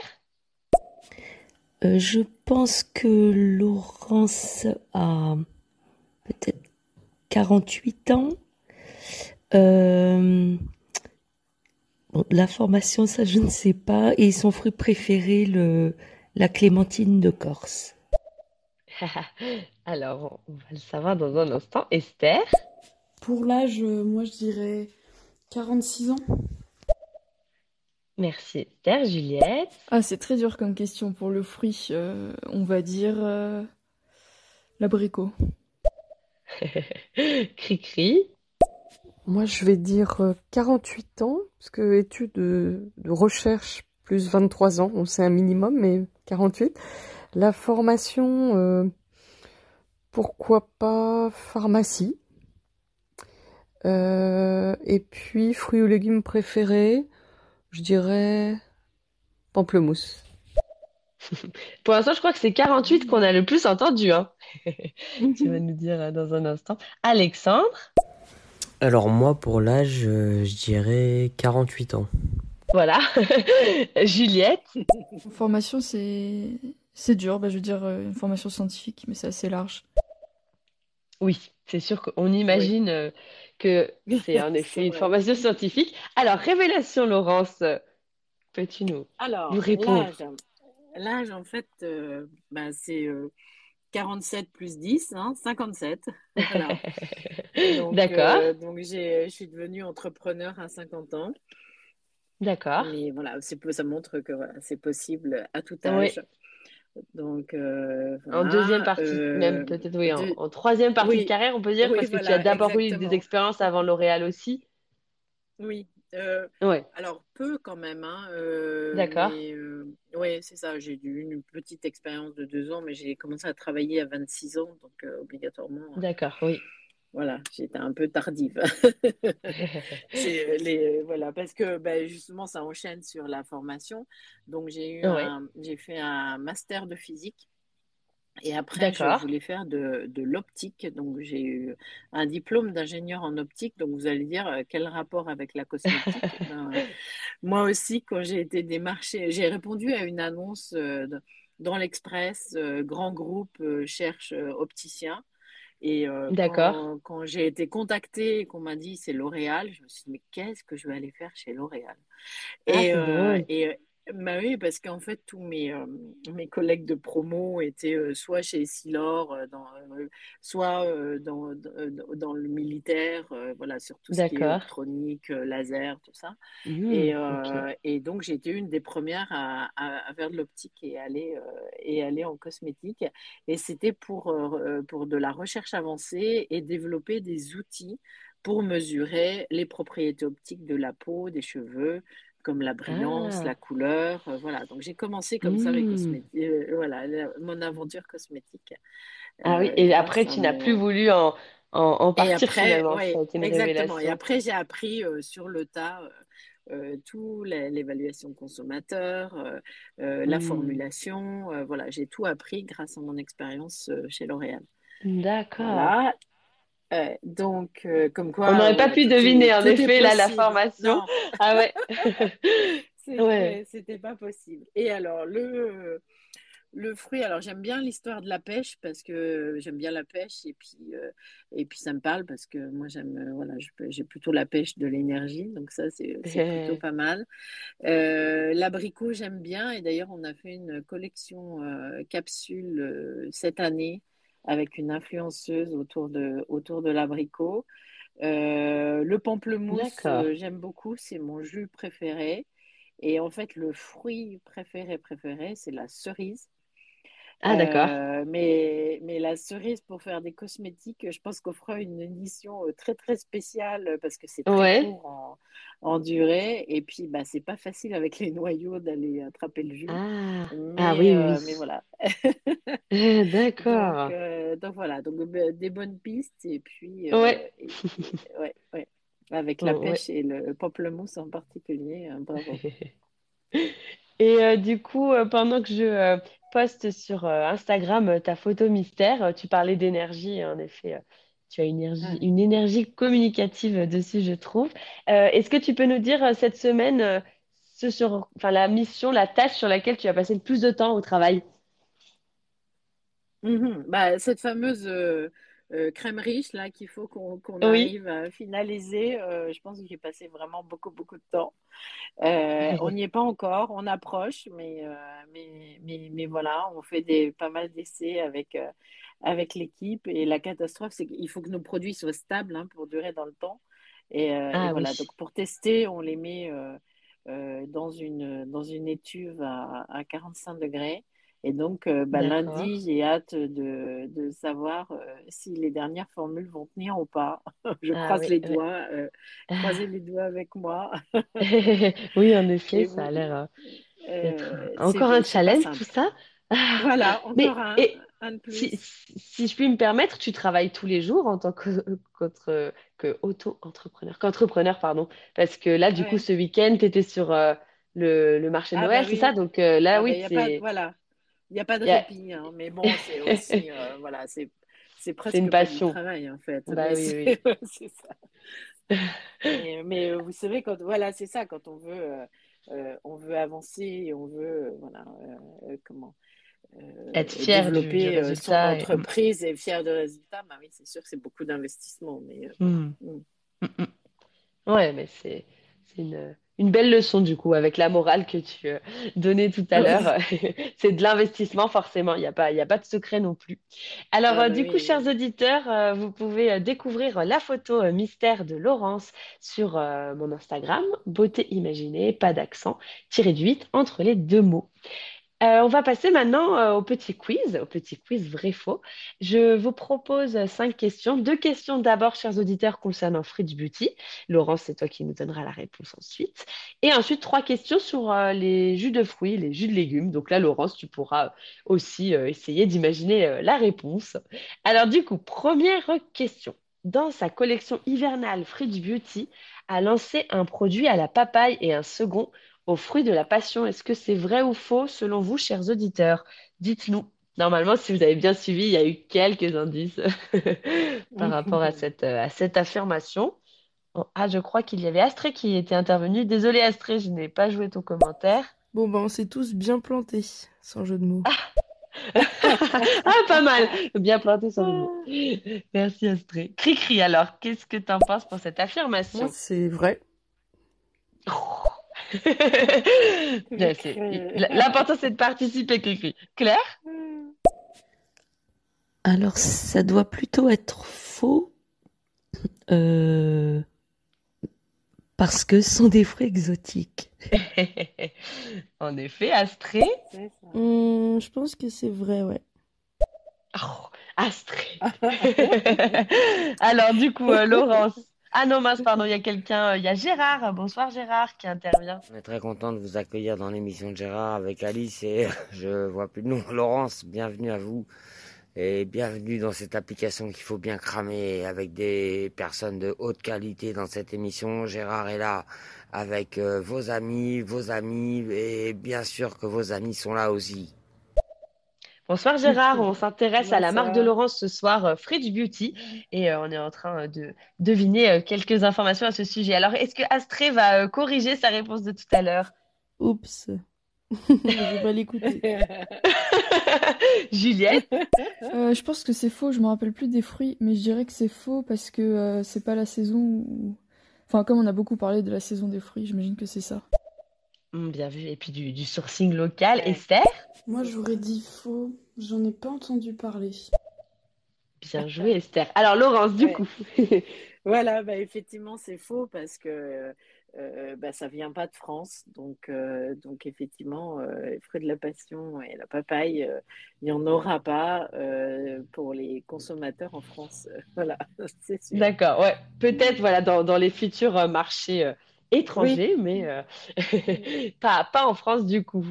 Euh, je pense que Laurence a peut-être 48 ans. Euh, bon, la formation, ça, je ne sais pas. Et son fruit préféré, le, la clémentine de Corse. alors on va le savoir dans un instant. Esther, Pour l'âge, euh, moi je dirais 46 ans. merci Esther. Juliette, Ah, c'est très dur comme question pour le fruit. Euh, on va dire euh, l'abricot. Cricri, Moi, je vais dire euh, 48 ans, parce que études de, de recherche plus 23 ans, on sait un minimum, mais 48. La formation, euh, pourquoi pas pharmacie. Euh, et puis, fruits ou légumes préférés, je dirais pamplemousse. Pour l'instant, je crois que c'est 48 qu'on a le plus entendu, hein. Tu vas nous dire euh, dans un instant. Alexandre, Alors moi, pour l'âge, euh, je dirais 48 ans. voilà. Juliette, Formation, c'est c'est dur. Bah, je veux dire euh, une formation scientifique, mais c'est assez large. oui, c'est sûr qu'on imagine euh, que c'est en effet une formation scientifique. Alors, révélation, Laurence, peux-tu nous, nous alors répondre? l'âge en fait euh, ben, c'est euh, 47 plus 10, hein, 57. Voilà. D'accord, euh, donc je suis devenue entrepreneur à 50 ans. d'accord. Mais voilà, c'est, ça montre que voilà, c'est possible à tout Oui, âge. Donc euh, en deuxième partie, même Euh, peut-être, oui, en, de- en troisième partie de oui, carrière, on peut dire, oui, parce que tu as d'abord eu des expériences avant L'Oréal aussi. Oui. Euh, Ouais, alors peu quand même, hein, euh, d'accord, mais oui, c'est ça. J'ai eu une petite expérience de deux ans, mais j'ai commencé à travailler à 26 ans, donc euh, obligatoirement. d'accord, oui. Voilà, j'étais un peu tardive. Les, voilà, parce que ben, justement, ça enchaîne sur la formation. Donc, j'ai eu Ouais, un, j'ai fait un master de physique. Et après, je voulais faire de, de l'optique. Donc, j'ai eu un diplôme d'ingénieur en optique. Donc, vous allez dire, euh, quel rapport avec la cosmétique? Ben, moi aussi, quand j'ai été démarchée, j'ai répondu à une annonce euh, dans l'Express, euh, grand groupe euh, cherche euh, opticien. Et euh, quand, quand j'ai été contactée et qu'on m'a dit c'est L'Oréal, je me suis dit, mais qu'est-ce que je vais aller faire chez L'Oréal? Ah, euh, et bah oui, parce qu'en fait, tous mes, euh, mes collègues de promo étaient euh, soit chez Essilor, euh, dans, soit dans, dans, le militaire, voilà, sur tout ce qui est euh, laser, tout ça. Et, euh, et donc, j'ai été une des premières à, à, à faire de l'optique et aller, et aller en cosmétique. Et c'était pour, pour de la recherche avancée et développer des outils pour mesurer les propriétés optiques de la peau, des cheveux, comme la brillance, la Ah, couleur. euh, voilà, donc j'ai commencé comme ça avec cosmétique, euh, voilà, la- mon aventure cosmétique Ah oui, euh, et après, tu n'as plus voulu en, en, en et partir après, finalement. Exactement. Et après, j'ai appris sur le tas tout la- l'évaluation consommateur, la Hmm. formulation. voilà, j'ai tout appris grâce à mon expérience chez L'Oréal. D'accord. Voilà. Euh, donc, euh, comme On quoi, euh, n'aurait pas voilà, pu deviner, en tout est effet, là, la formation. Ah ouais. C'était, pas possible. Et alors, le, Le fruit, alors j'aime bien l'histoire de la pêche parce que j'aime bien la pêche et puis, euh, et puis ça me parle parce que moi j'aime, euh, voilà, j'ai plutôt la pêche de l'énergie, donc ça c'est plutôt pas mal. Euh, l'abricot, j'aime bien et d'ailleurs on a fait une collection euh, capsule euh, cette année avec une influenceuse autour de, autour de l'abricot. Euh, le pamplemousse, euh, j'aime beaucoup, c'est mon jus préféré. Et en fait, le fruit préféré préféré, c'est la cerise. Ah, d'accord. Euh, mais, mais la cerise pour faire des cosmétiques, je pense qu'on fera une édition euh, très très spéciale euh, parce que c'est très Ouais. court en, en durée et puis bah, c'est pas facile avec les noyaux d'aller attraper le jus. Ah, ah oui, oui. euh, mais voilà. Donc, D'accord. euh, donc voilà, donc des bonnes pistes et puis, Ouais. et ouais, ouais. Avec la Oh, pêche et le pamplemousse en particulier, euh, bravo. Et euh, du coup, euh, pendant que je euh, poste sur euh, Instagram euh, ta photo mystère, euh, tu parlais d'énergie, et en effet, tu as une énergie, Ouais. une énergie communicative dessus, je trouve. Euh, est-ce que tu peux nous dire cette semaine ce sur, enfin, la mission, la tâche sur laquelle tu as passé le plus de temps au travail? Mhm. Bah, cette fameuse euh, euh, crème riche là qu'il faut qu'on Oui. arrive à finaliser, euh, je pense que j'ai passé vraiment beaucoup beaucoup de temps. Euh, on n'y est pas encore, on approche, mais, mais, mais, mais voilà, on fait des, pas mal d'essais avec, avec l'équipe et la catastrophe, c'est qu'il faut que nos produits soient stables hein, pour durer dans le temps. Et, et Ah voilà, oui. donc pour tester, on les met dans une, dans une étuve à, à 45 degrés. Et donc, euh, bah, lundi, j'ai hâte de, de savoir euh, si les dernières formules vont tenir ou pas. Je Ah croise oui, les oui. doigts, euh, croisez les doigts avec moi. Oui, en effet, Et ça a l'air d'être encore un challenge, tout ça? Voilà, encore mais un, et si, plus. si, si je puis me permettre, tu travailles tous les jours en tant que, qu'autre- que auto-entrepreneur, qu'entrepreneur, pardon. Parce que là, du coup, ce week-end, tu étais sur euh, le, le marché de Ah bah Noël, c'est ça? Donc euh, là, Ah bah oui, pas, c'est voilà, il n'y a pas de y a- répit, hein. Mais bon, c'est aussi, euh, voilà, c'est, c'est une presque du passion. travail en fait. Bah oui, c'est, oui. c'est ça. Mais, mais euh, vous savez, quand, voilà, c'est ça, quand on veut, euh, on veut avancer, on veut, voilà, euh, comment, Être fier du, du développer son et- entreprise et fier de résultats, bah oui, c'est sûr que c'est beaucoup d'investissement, mais euh, voilà. Hmm. Mm. Hmm, hmm. Ouais, mais c'est C'est une, une belle leçon du coup avec la morale que tu euh, donnais tout à l'heure. C'est de l'investissement forcément, il n'y a pas, il y a pas de secret non plus. Alors Ah euh, bah du coup, chers auditeurs, euh, vous pouvez découvrir la photo mystère de Laurence sur mon Instagram, beauté imaginée, pas d'accent, tiré du 8 entre les deux mots. Euh, on va passer maintenant euh, au petit quiz, au petit quiz vrai-faux. Je vous propose cinq questions. Deux questions d'abord, chers auditeurs, concernant Fridge Beauty. Laurence, c'est toi qui nous donneras la réponse ensuite. Et ensuite, trois questions sur euh, les jus de fruits, les jus de légumes. Donc là, Laurence, tu pourras aussi essayer d'imaginer la réponse. Alors du coup, première question. Dans sa collection hivernale, Fridge Beauty a lancé un produit à la papaye et un second aux fruits de la passion. Est-ce que c'est vrai ou faux selon vous, chers auditeurs? Dites-nous. Normalement, si vous avez bien suivi, il y a eu quelques indices par rapport à cette, euh, à cette affirmation. Oh, ah, je crois qu'il y avait Astrée qui était intervenu. Désolée, Astrée, je n'ai pas joué ton commentaire. Bon, ben, on s'est tous bien plantés, sans jeu de mots. Ah, pas mal. Bien planté sur le mot. Merci, Astrée. Cri-cri, alors, qu'est-ce que tu en penses pour cette Moi, affirmation? c'est vrai. C'est- L'important, c'est de participer, Cri-cri. Claire? Alors, ça doit plutôt être faux, euh, parce que ce sont des fruits exotiques. En effet, Astrée. Hum, je pense que c'est vrai, ouais. Oh, Astrée. Alors, du coup, euh, Laurence. Ah non, mince, pardon, il y a quelqu'un, euh, il y a Gérard. Bonsoir, Gérard, qui intervient. On est très content de vous accueillir dans l'émission de Gérard avec Alice et je vois plus de nom. Laurence, bienvenue à vous et bienvenue dans cette application qu'il faut bien cramer avec des personnes de haute qualité dans cette émission. Gérard est là avec euh, vos amis, vos amis et bien sûr que vos amis sont là aussi. Bonsoir Gérard, on s'intéresse à la marque de. Laurence ce soir, euh, Fridge Beauty, et euh, on est en train euh, de deviner quelques informations à ce sujet. Alors, est-ce que Astrée va corriger sa réponse de tout à l'heure? Oups. Je vais pas l'écouter. Juliette? Euh, je pense que c'est faux, je me rappelle plus des fruits, mais je dirais que c'est faux parce que euh, c'est pas la saison où... Enfin, comme on a beaucoup parlé de la saison des fruits, j'imagine que c'est ça. Hum, bien vu, et puis du, du sourcing local. Ouais. Esther? Moi, j'aurais dit faux. J'en ai pas entendu parler. Bien joué Esther. Alors Laurence, du Ouais. coup. Voilà, bah, effectivement, c'est faux parce que euh, bah, ça vient pas de France. Donc, euh, donc effectivement, euh, les fruits de la passion et la papaye, euh, il n'y en aura pas euh, pour les consommateurs en France. Euh, Voilà, c'est sûr. D'accord, ouais. Peut-être voilà dans, dans les futurs euh, marchés euh, étrangers, mais euh, pas, pas en France du coup.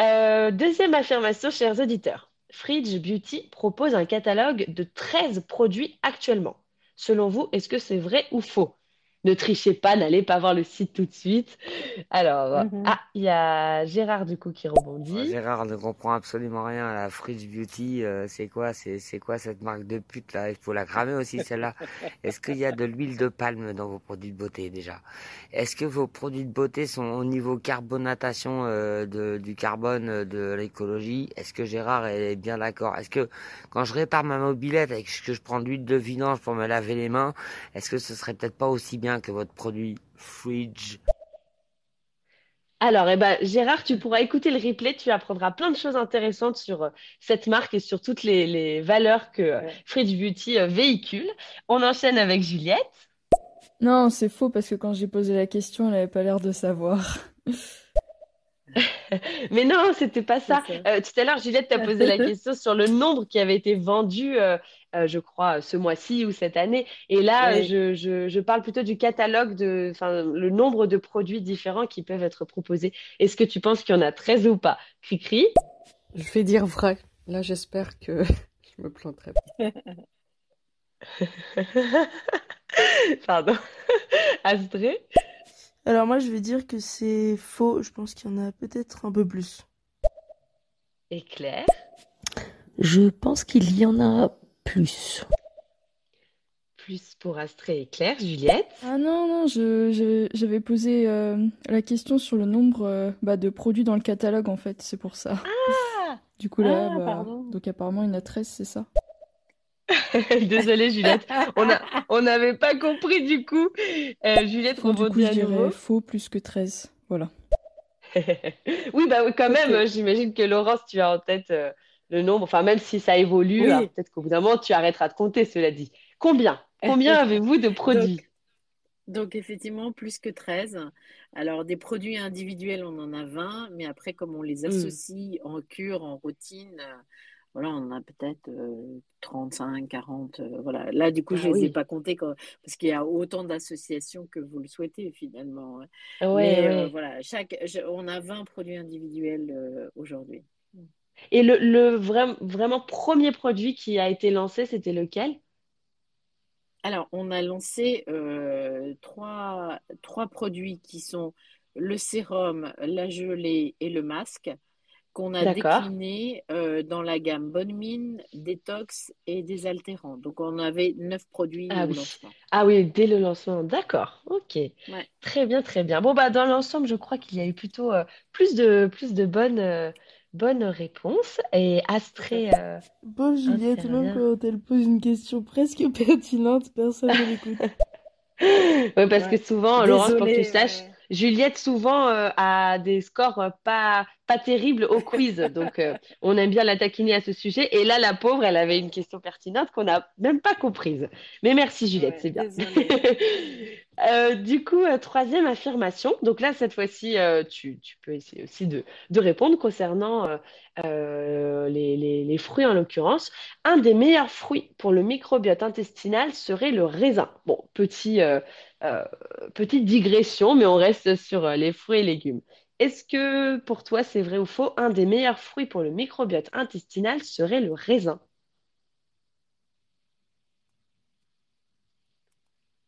Euh, deuxième affirmation, chers auditeurs. Fridge Beauty propose un catalogue de 13 produits actuellement. Selon vous, est-ce que c'est vrai ou faux? Ne trichez pas, n'allez pas voir le site tout de suite. Alors, Mhm. ah, il y a Gérard du coup qui rebondit. Gérard ne comprend absolument rien à la Fridge Beauty. euh, c'est quoi, c'est c'est quoi cette marque de pute là? Il faut la cramer aussi celle-là. Est-ce qu'il y a de l'huile de palme dans vos produits de beauté déjà? Est-ce que vos produits de beauté sont au niveau carbonatation euh, de, du carbone euh, de l'écologie? Est-ce que Gérard est bien d'accord? Est-ce que quand je répare ma mobilette et que je prends de l'huile de vidange pour me laver les mains, est-ce que ce serait peut-être pas aussi bien que votre produit Fridge Alors, eh ben, Gérard, tu pourras écouter le replay, tu apprendras plein de choses intéressantes sur euh, cette marque et sur toutes les, les valeurs que euh. Fridge Beauty euh, véhicule. On enchaîne avec Juliette. Non, c'est faux parce que quand j'ai posé la question, elle avait pas l'air de savoir. Mais non, c'était pas ça. Euh, tout à l'heure, Juliette t'a posé la question sur le nombre qui avait été vendu, euh, euh, je crois, ce mois-ci ou cette année. Et là, Oui. je, je, je parle plutôt du catalogue de, enfin, le nombre de produits différents qui peuvent être proposés. Est-ce que tu penses qu'il y en a 13 ou pas? Cri-cri. Je vais dire vrai. Là, j'espère que je me planterai pas. Pardon. Astrée? Alors moi, je vais dire que c'est faux. Je pense qu'il y en a peut-être un peu plus. Et Claire? Je pense qu'il y en a plus. Plus pour Astrée et Claire. Juliette? Ah non, non, je, je- j'avais posé euh, la question sur le nombre euh, bah, de produits dans le catalogue en fait, c'est pour ça. Ah! Du coup là, Ah, bah, donc apparemment il y en a 13, c'est ça? Désolée, Juliette. On a, on n'avait pas compris du coup. Euh, Juliette coup, rebondit à nouveau. faux plus que 13. Voilà. Oui, bah quand même, euh, j'imagine que Laurence, tu as en tête euh, le nombre, enfin même si ça évolue, Oui. peut-être qu'au bout d'un moment, tu arrêteras de compter, cela dit. Combien? Combien avez-vous de produits? Donc, effectivement, plus que 13. Alors, des produits individuels, on en a 20, mais après, comme on les Hmm. associe en cure, en routine, voilà, on a peut-être euh, 35, 40. euh, voilà. Là, du coup, Ah je les ai pas comptés quand- parce qu'il y a autant d'associations que vous le souhaitez, finalement. hein. Ouais, Mais euh, ouais. voilà, chaque, je- on a 20 produits individuels euh, aujourd'hui. Et le, le vrai- vraiment premier produit qui a été lancé, c'était lequel? Alors, on a lancé euh, trois, trois produits qui sont le sérum, la gelée et le masque, qu'on a déclinés euh, dans la gamme Bonne Mine, Détox et Désaltérant. Donc, on avait neuf produits Ah au oui. lancement. Ah oui, dès le lancement. D'accord. Ok. Ouais. Très bien, très bien. Bon, bah, dans l'ensemble, je crois qu'il y a eu plutôt euh, plus de, plus de bonnes, euh, bonnes réponses. Et Astrée euh, Pauvre Juliette, même quand elle pose une question presque pertinente, personne ne l'écoute. Oui, parce que souvent, Laurence, pour que tu Désolée, saches, ouais. Juliette souvent euh, a des scores euh, pas, pas terribles au quiz. Donc, euh, on aime bien la taquiner à ce sujet. Et là, la pauvre, elle avait une question pertinente qu'on n'a même pas comprise. Mais merci, Juliette, Ouais, c'est bien. Euh, du coup, euh, troisième affirmation. Donc là, cette fois-ci, euh, tu, peux essayer aussi de, répondre concernant les, fruits en l'occurrence. Un des meilleurs fruits pour le microbiote intestinal serait le raisin. Bon, petit, petite digression, mais on reste sur les fruits et légumes. Est-ce que pour toi, c'est vrai ou faux, un des meilleurs fruits pour le microbiote intestinal serait le raisin?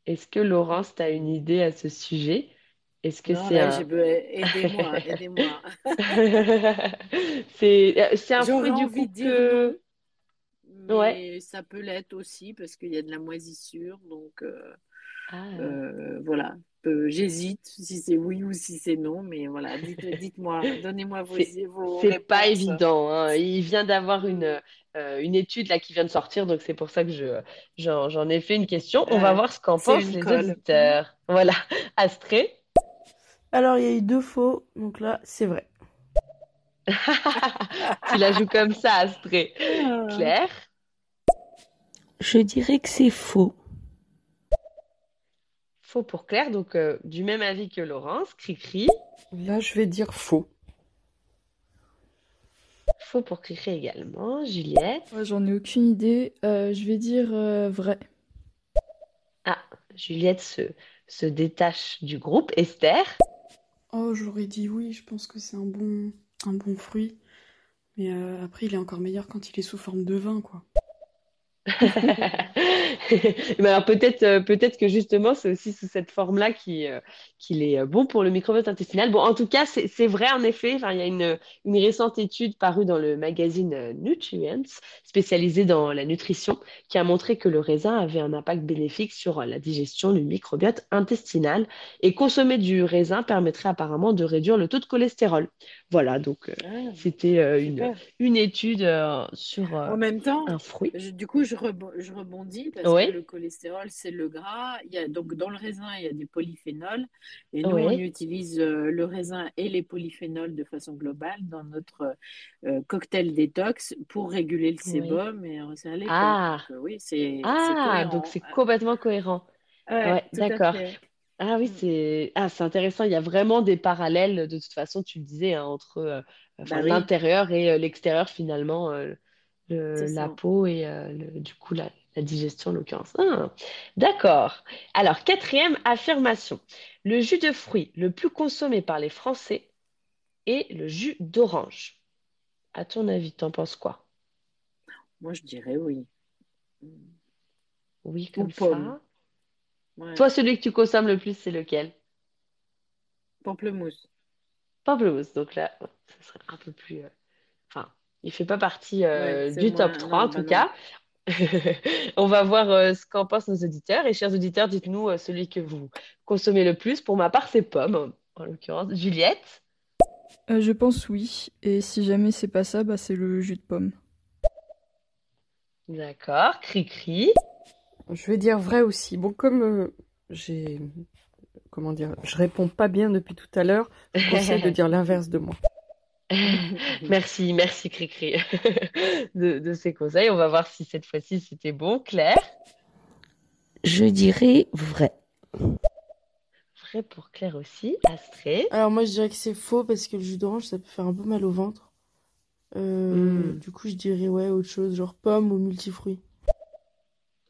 Est-ce que Laurence, tu as une idée à ce sujet? Est-ce que c'est un... aidez-moi, aidez-moi. C'est c'est un fruit du coup que... Ouais. mais ça peut l'être aussi parce qu'il y a de la moisissure. Donc, euh, Ah. euh, voilà. Euh, j'hésite si c'est oui ou si c'est non, mais voilà. Dites, dites-moi, donnez-moi vos, vos c'est pas évident, hein. Il vient d'avoir une, euh, une étude là qui vient de sortir, donc c'est pour ça que je, j'en, ai fait une question. On va voir ce qu'en pensent les colle. auditeurs. Voilà. Astrée. Alors, il y a eu deux faux, donc là, c'est vrai. Tu la joues comme ça, Astrée. Ah. Claire? Je dirais que c'est faux. Faux pour Claire, donc euh, du même avis que Laurence. Cricri. Là, je vais dire faux. Faux pour Cricri également. Juliette. Ouais, j'en ai aucune idée. Euh, je vais dire euh, vrai. Ah, Juliette se, se détache du groupe. Esther. Oh, j'aurais dit oui, je pense que c'est un bon, un bon fruit. Mais après, il est encore meilleur quand il est sous forme de vin, quoi. Alors peut-être euh, peut-être que justement c'est aussi sous cette forme-là qui, euh, qu'il est euh, bon pour le microbiote intestinal. Bon, en tout cas, c'est vrai en effet. Enfin, il y a une, une récente étude parue dans le magazine Nutrients, spécialisée dans la nutrition, qui a montré que le raisin avait un impact bénéfique sur la digestion du microbiote intestinal. Et consommer du raisin permettrait apparemment de réduire le taux de cholestérol. Voilà, donc Ah, c'était une, une étude sur En même temps, un fruit. je- du coup, je, je rebondis parce Oui. que le cholestérol, c'est le gras. Il y a, donc, dans le raisin, il y a des polyphénols. Et nous, on Oui. utilise euh, le raisin et les polyphénols de façon globale dans notre euh, cocktail détox pour réguler le Oui. sébum et resserrer les corps. Ah. Donc, euh, oui, c'est Ah, donc c'est complètement cohérent. Ouais, Ouais, d'accord. Ah oui, Mm. c'est ah, c'est intéressant. Il y a vraiment des parallèles, de toute façon, tu le disais, hein, entre euh, Bah oui, l'intérieur et euh, l'extérieur, finalement, euh, le- la peau et euh, le- du coup la, la digestion, en l'occurrence. Ah, d'accord. Alors, quatrième affirmation. Le jus de fruits le plus consommé par les Français est le jus d'orange. À ton avis, t'en penses quoi? Moi, je dirais oui. Oui, Ou comme pomme. ça. Ouais. Toi, celui que tu consommes le plus, c'est lequel? Pamplemousse. Pamplemousse. Donc là, ce serait un peu plus. euh, Il fait pas partie Ouais, euh, du top moins. 3 en tout non. cas. On va voir euh, ce qu'en pensent nos auditeurs. Et chers auditeurs, dites-nous euh, celui que vous consommez le plus. Pour ma part, c'est pomme, en l'occurrence. Juliette? Euh, je pense oui. Et si jamais c'est pas ça, bah c'est le jus de pomme. D'accord. Cri-cri. Je vais dire vrai aussi. Bon, comme euh, j'ai, comment dire, je réponds pas bien depuis tout à l'heure, je conseille de dire l'inverse de moi. Merci, merci Cricri de, de ces conseils. On va voir si cette fois-ci c'était bon. Claire? Je dirais vrai. Vrai pour Claire aussi. Astrée? Alors moi je dirais que c'est faux parce que le jus d'orange ça peut faire un peu mal au ventre. Euh, Hmm. du coup je dirais ouais autre chose, genre pomme ou multifruits.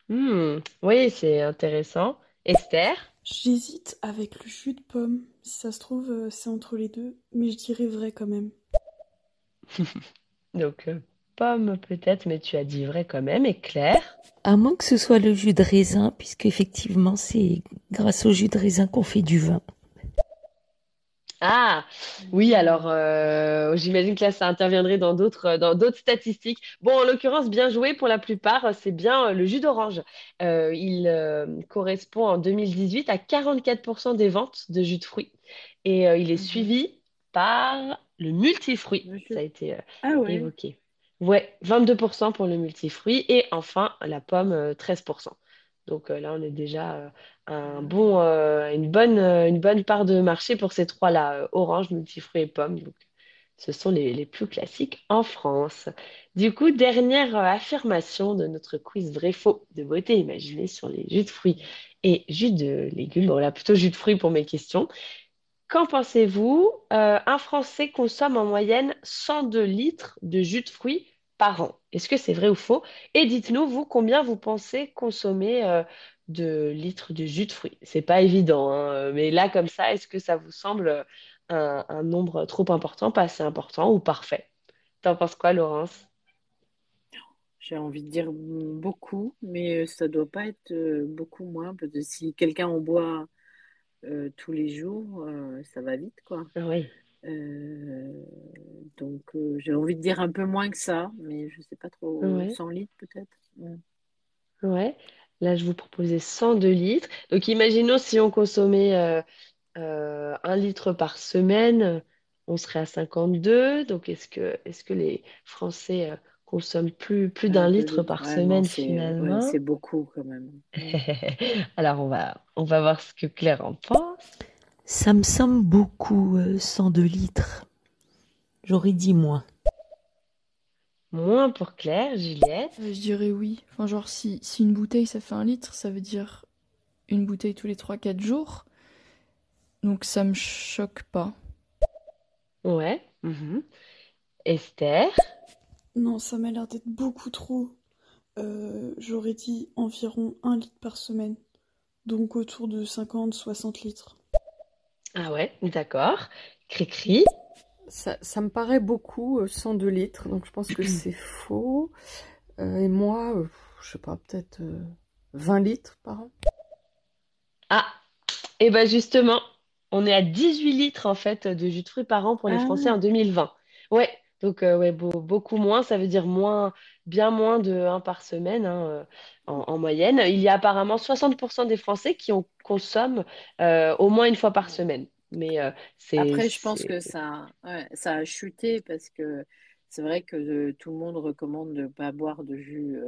Hmm, Oui, c'est intéressant. Esther? J'hésite avec le jus de pomme. Si ça se trouve, euh, c'est entre les deux, mais je dirais vrai quand même. Donc, euh, pomme peut-être, mais tu as dit vrai quand même. Et Claire? À moins que ce soit le jus de raisin, puisque effectivement c'est grâce au jus de raisin qu'on fait du vin. Ah, oui, alors euh, j'imagine que là, ça interviendrait dans d'autres euh, dans d'autres statistiques. Bon, en l'occurrence, bien joué pour la plupart, c'est bien le jus d'orange. Euh, il euh, correspond en 2018 à 44% des ventes de jus de fruits. Et il est Mhm. suivi par le multifruit. Ça a été euh, Ah ouais. évoqué. Ouais, 22% pour le multifruit. Et enfin, la pomme, euh, 13%. Donc euh, là, on est déjà euh, un bon, euh, une bonne, euh, une bonne part de marché pour ces trois-là, euh, orange, multifruits et pommes. Donc, ce sont les, les plus classiques en France. Du coup, dernière euh, affirmation de notre quiz vrai-faux de beauté imaginée sur les jus de fruits et jus de légumes. Bon, là, plutôt jus de fruits pour mes questions. Qu'en pensez-vous? Euh, un Français consomme en moyenne 102 litres de jus de fruits par an? Est-ce que c'est vrai ou faux? Et dites-nous, vous, combien vous pensez consommer euh, de litres de jus de fruits? C'est pas évident, hein, euh, mais là, comme ça, est-ce que ça vous semble un, un nombre trop important, pas assez important ou parfait? T'en penses quoi, Laurence? J'ai envie de dire beaucoup, mais euh, ça doit pas être euh, beaucoup moins. Parce que si quelqu'un en boit euh, tous les jours, euh, ça va vite, quoi. Oui. Euh, donc j'ai envie de dire un peu moins que ça, mais je sais pas trop. Ouais. 100 litres peut-être. Ouais. Là, je vous proposais 102 litres. Donc, imaginons si on consommait un litre par semaine, on serait à 52. Donc, est-ce que, est-ce que les Français euh, consomment plus, plus d'un litre par Ouais, semaine c'est ouais, finalement? c'est beaucoup quand même. Alors, on va, on va voir ce que Claire en pense. Ça me semble beaucoup, euh, 102 litres. J'aurais dit moins. Moins pour Claire, Juliette. Euh, je dirais oui. Enfin, genre, si, si une bouteille ça fait un litre, ça veut dire une bouteille tous les 3-4 jours. Donc ça me choque pas. Ouais. mhm. Esther. Non, ça m'a l'air d'être beaucoup trop. Euh, j'aurais dit environ un litre par semaine. Donc autour de 50-60 litres. Ah ouais, d'accord. Cri-cri. Ça, ça me paraît beaucoup, euh, 102 litres, donc je pense que c'est faux. Euh, et moi, euh, je sais pas, peut-être euh, 20 litres par an. Ah, et ben justement, on est à 18 litres en fait de jus de fruits par an pour les Ah, Français en 2020. Ouais, donc euh, ouais, beau- beaucoup moins, ça veut dire moins, bien moins de un par semaine hein, euh, en, en moyenne. Il y a apparemment 60% des Français qui en consomment euh, au moins une fois par semaine. Mais euh, c'est, Après, je pense que ça, ouais, ça a chuté parce que c'est vrai que tout le monde recommande de ne pas boire de jus,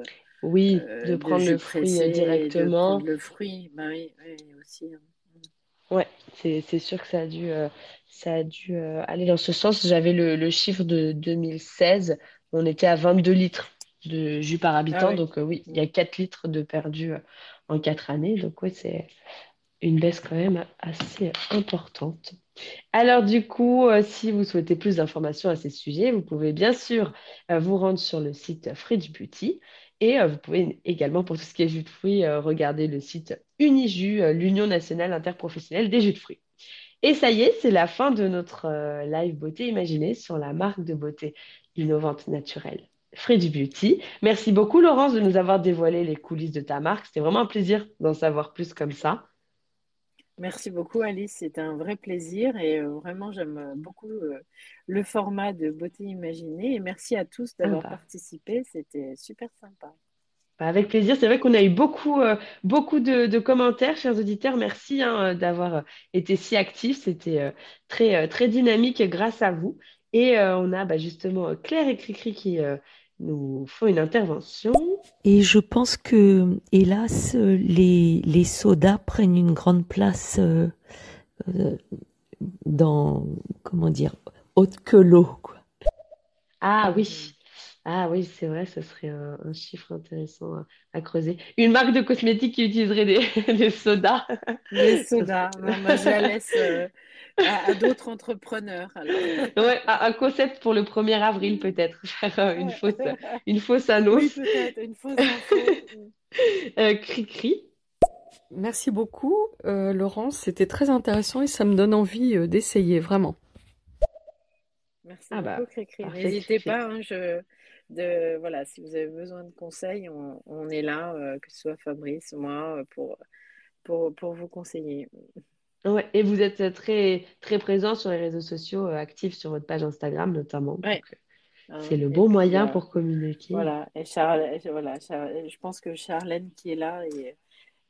Oui, de de prendre le fruit de directement. prendre le fruit. Bah oui, oui, aussi. hein. Ouais, c'est c'est sûr que ça a dû, euh, ça a dû euh, aller dans ce sens. J'avais le, le chiffre de 2016, on était à 22 litres de jus par Ah habitant, oui. donc euh, oui, il y a 4 litres de perdu euh, en 4 années, donc oui, c'est une baisse quand même assez importante. Alors du coup, euh, si vous souhaitez plus d'informations à ces sujets, vous pouvez bien sûr euh, vous rendre sur le site Fridge Beauty et euh, vous pouvez également, pour tout ce qui est jus de fruits, regarder le site Unijus, euh, l'Union nationale interprofessionnelle des jus de fruits. Et ça y est, c'est la fin de notre euh, live beauté imaginée sur la marque de beauté innovante naturelle Fridge Beauty. Merci beaucoup Laurence de nous avoir dévoilé les coulisses de ta marque. C'était vraiment un plaisir d'en savoir plus comme ça. Merci beaucoup, Alice. C'était un vrai plaisir et euh, vraiment, j'aime euh, beaucoup euh, le format de Beauté Imaginée. Et merci à tous Ah d'avoir bah. participé. C'était super sympa. Bah, Avec plaisir. C'est vrai qu'on a eu beaucoup, euh, beaucoup de, de commentaires, chers auditeurs. Merci hein, euh, d'avoir euh, été si actifs. C'était euh, très, très dynamique grâce à vous. Et euh, on a bah, justement Claire et Cricri qui, nous font une intervention. Et je pense que, hélas, les, les sodas prennent une grande place dans, comment dire, autre que l'eau. Ah oui, ah oui, c'est vrai, ce serait un, un chiffre intéressant à, à creuser. Une marque de cosmétiques qui utiliserait des, des sodas. Les Ça sodas, moi je la laisse euh, à, à d'autres entrepreneurs. Alors. Ouais, un concept pour le 1er avril peut-être, faire euh, une fausse, une fausse Oui, annonce. peut-être, une fausse info. Euh, cri-cri. Merci beaucoup, euh, Laurence. C'était très intéressant et ça me donne envie euh, d'essayer, vraiment. Merci Ah bah, beaucoup, Cricri. parfait, N'hésitez pas, hein, je, de, voilà, si vous avez besoin de conseils, on, on est là, euh, que ce soit Fabrice, moi, euh, pour, pour, pour vous conseiller. Ouais, et vous êtes très, très présent sur les réseaux sociaux, euh, actifs sur votre page Instagram notamment. Ouais. Hein, c'est le bon moyen pour communiquer. Voilà, et Charles, voilà, je pense que Charlène qui est là, et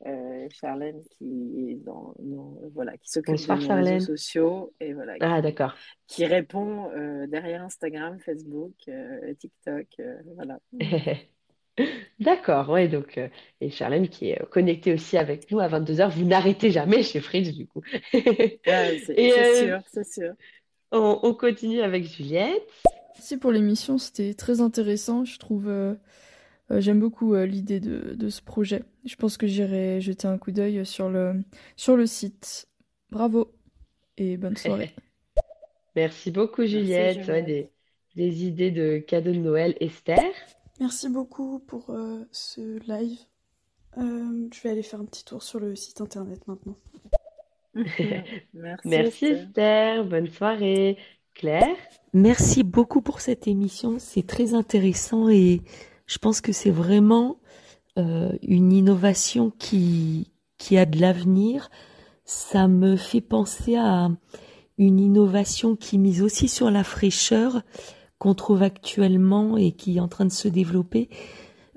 euh, Charlène qui est dans, dans- voilà, qui s'occupe de Bonsoir, nos Charlène. réseaux sociaux, et voilà, Ah, qui, d'accord. qui répond euh, derrière Instagram, Facebook, euh, TikTok, euh, voilà. D'accord, ouais, donc, euh, et Charlène qui est connectée aussi avec nous à 22h. Vous n'arrêtez jamais chez Fritz, du coup. Ah, c'est euh, sûr, c'est sûr. on, on continue avec Juliette. Merci pour l'émission, c'était très intéressant. Je trouve, j'aime beaucoup euh, l'idée de, de ce projet. Je pense que j'irai jeter un coup d'œil sur le, sur le site. Bravo et bonne soirée. Merci beaucoup, Merci, Juliette. Ouais, Juliette. des, des idées de cadeaux de Noël. Esther? Merci beaucoup pour euh, ce live. Euh, je vais aller faire un petit tour sur le site internet maintenant. Merci, Merci, Esther. Esther. Bonne soirée. Claire? Merci beaucoup pour cette émission, c'est très intéressant et je pense que c'est vraiment euh, une innovation qui, qui a de l'avenir. Ça me fait penser à une innovation qui mise aussi sur la fraîcheur qu'on trouve actuellement et qui est en train de se développer.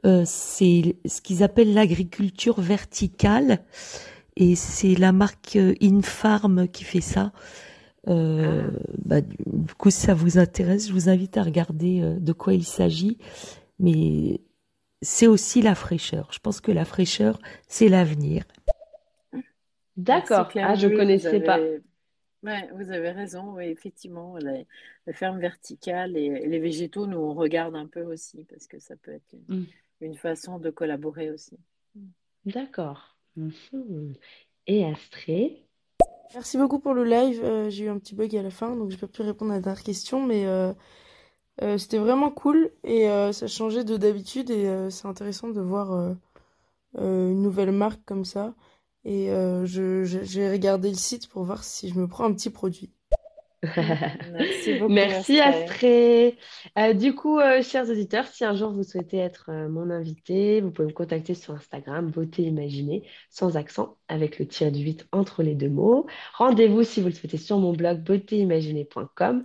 Euh, c'est ce qu'ils appellent l'agriculture verticale et c'est la marque euh, Infarm qui fait ça. Euh, bah, du coup, si ça vous intéresse, je vous invite à regarder euh, de quoi il s'agit. Mais c'est aussi la fraîcheur. Je pense que la fraîcheur, c'est l'avenir. D'accord. Ah, je Oui, vous connaissais pas. Ouais, vous avez raison, oui, effectivement, les, les fermes verticales et, les végétaux, nous, on regarde un peu aussi parce que ça peut être une, Mm. une façon de collaborer aussi. D'accord. Et Astrée? Merci beaucoup pour le live. Euh, j'ai eu un petit bug à la fin, donc j'ai pas pu répondre à la dernière question, mais euh, euh, c'était vraiment cool et euh, ça changeait de d'habitude et euh, c'est intéressant de voir une nouvelle marque comme ça. Et euh, je, je, j'ai regardé le site pour voir si je me prends un petit produit. Merci beaucoup, Merci Astrée. Astrée. Euh, du coup, euh, chers auditeurs, si un jour vous souhaitez être euh, mon invité, vous pouvez me contacter sur Instagram, Beauté Imaginée, sans accent, avec le tir du 8 entre les deux mots. Rendez-vous si vous le souhaitez sur mon blog beautéimaginée.com.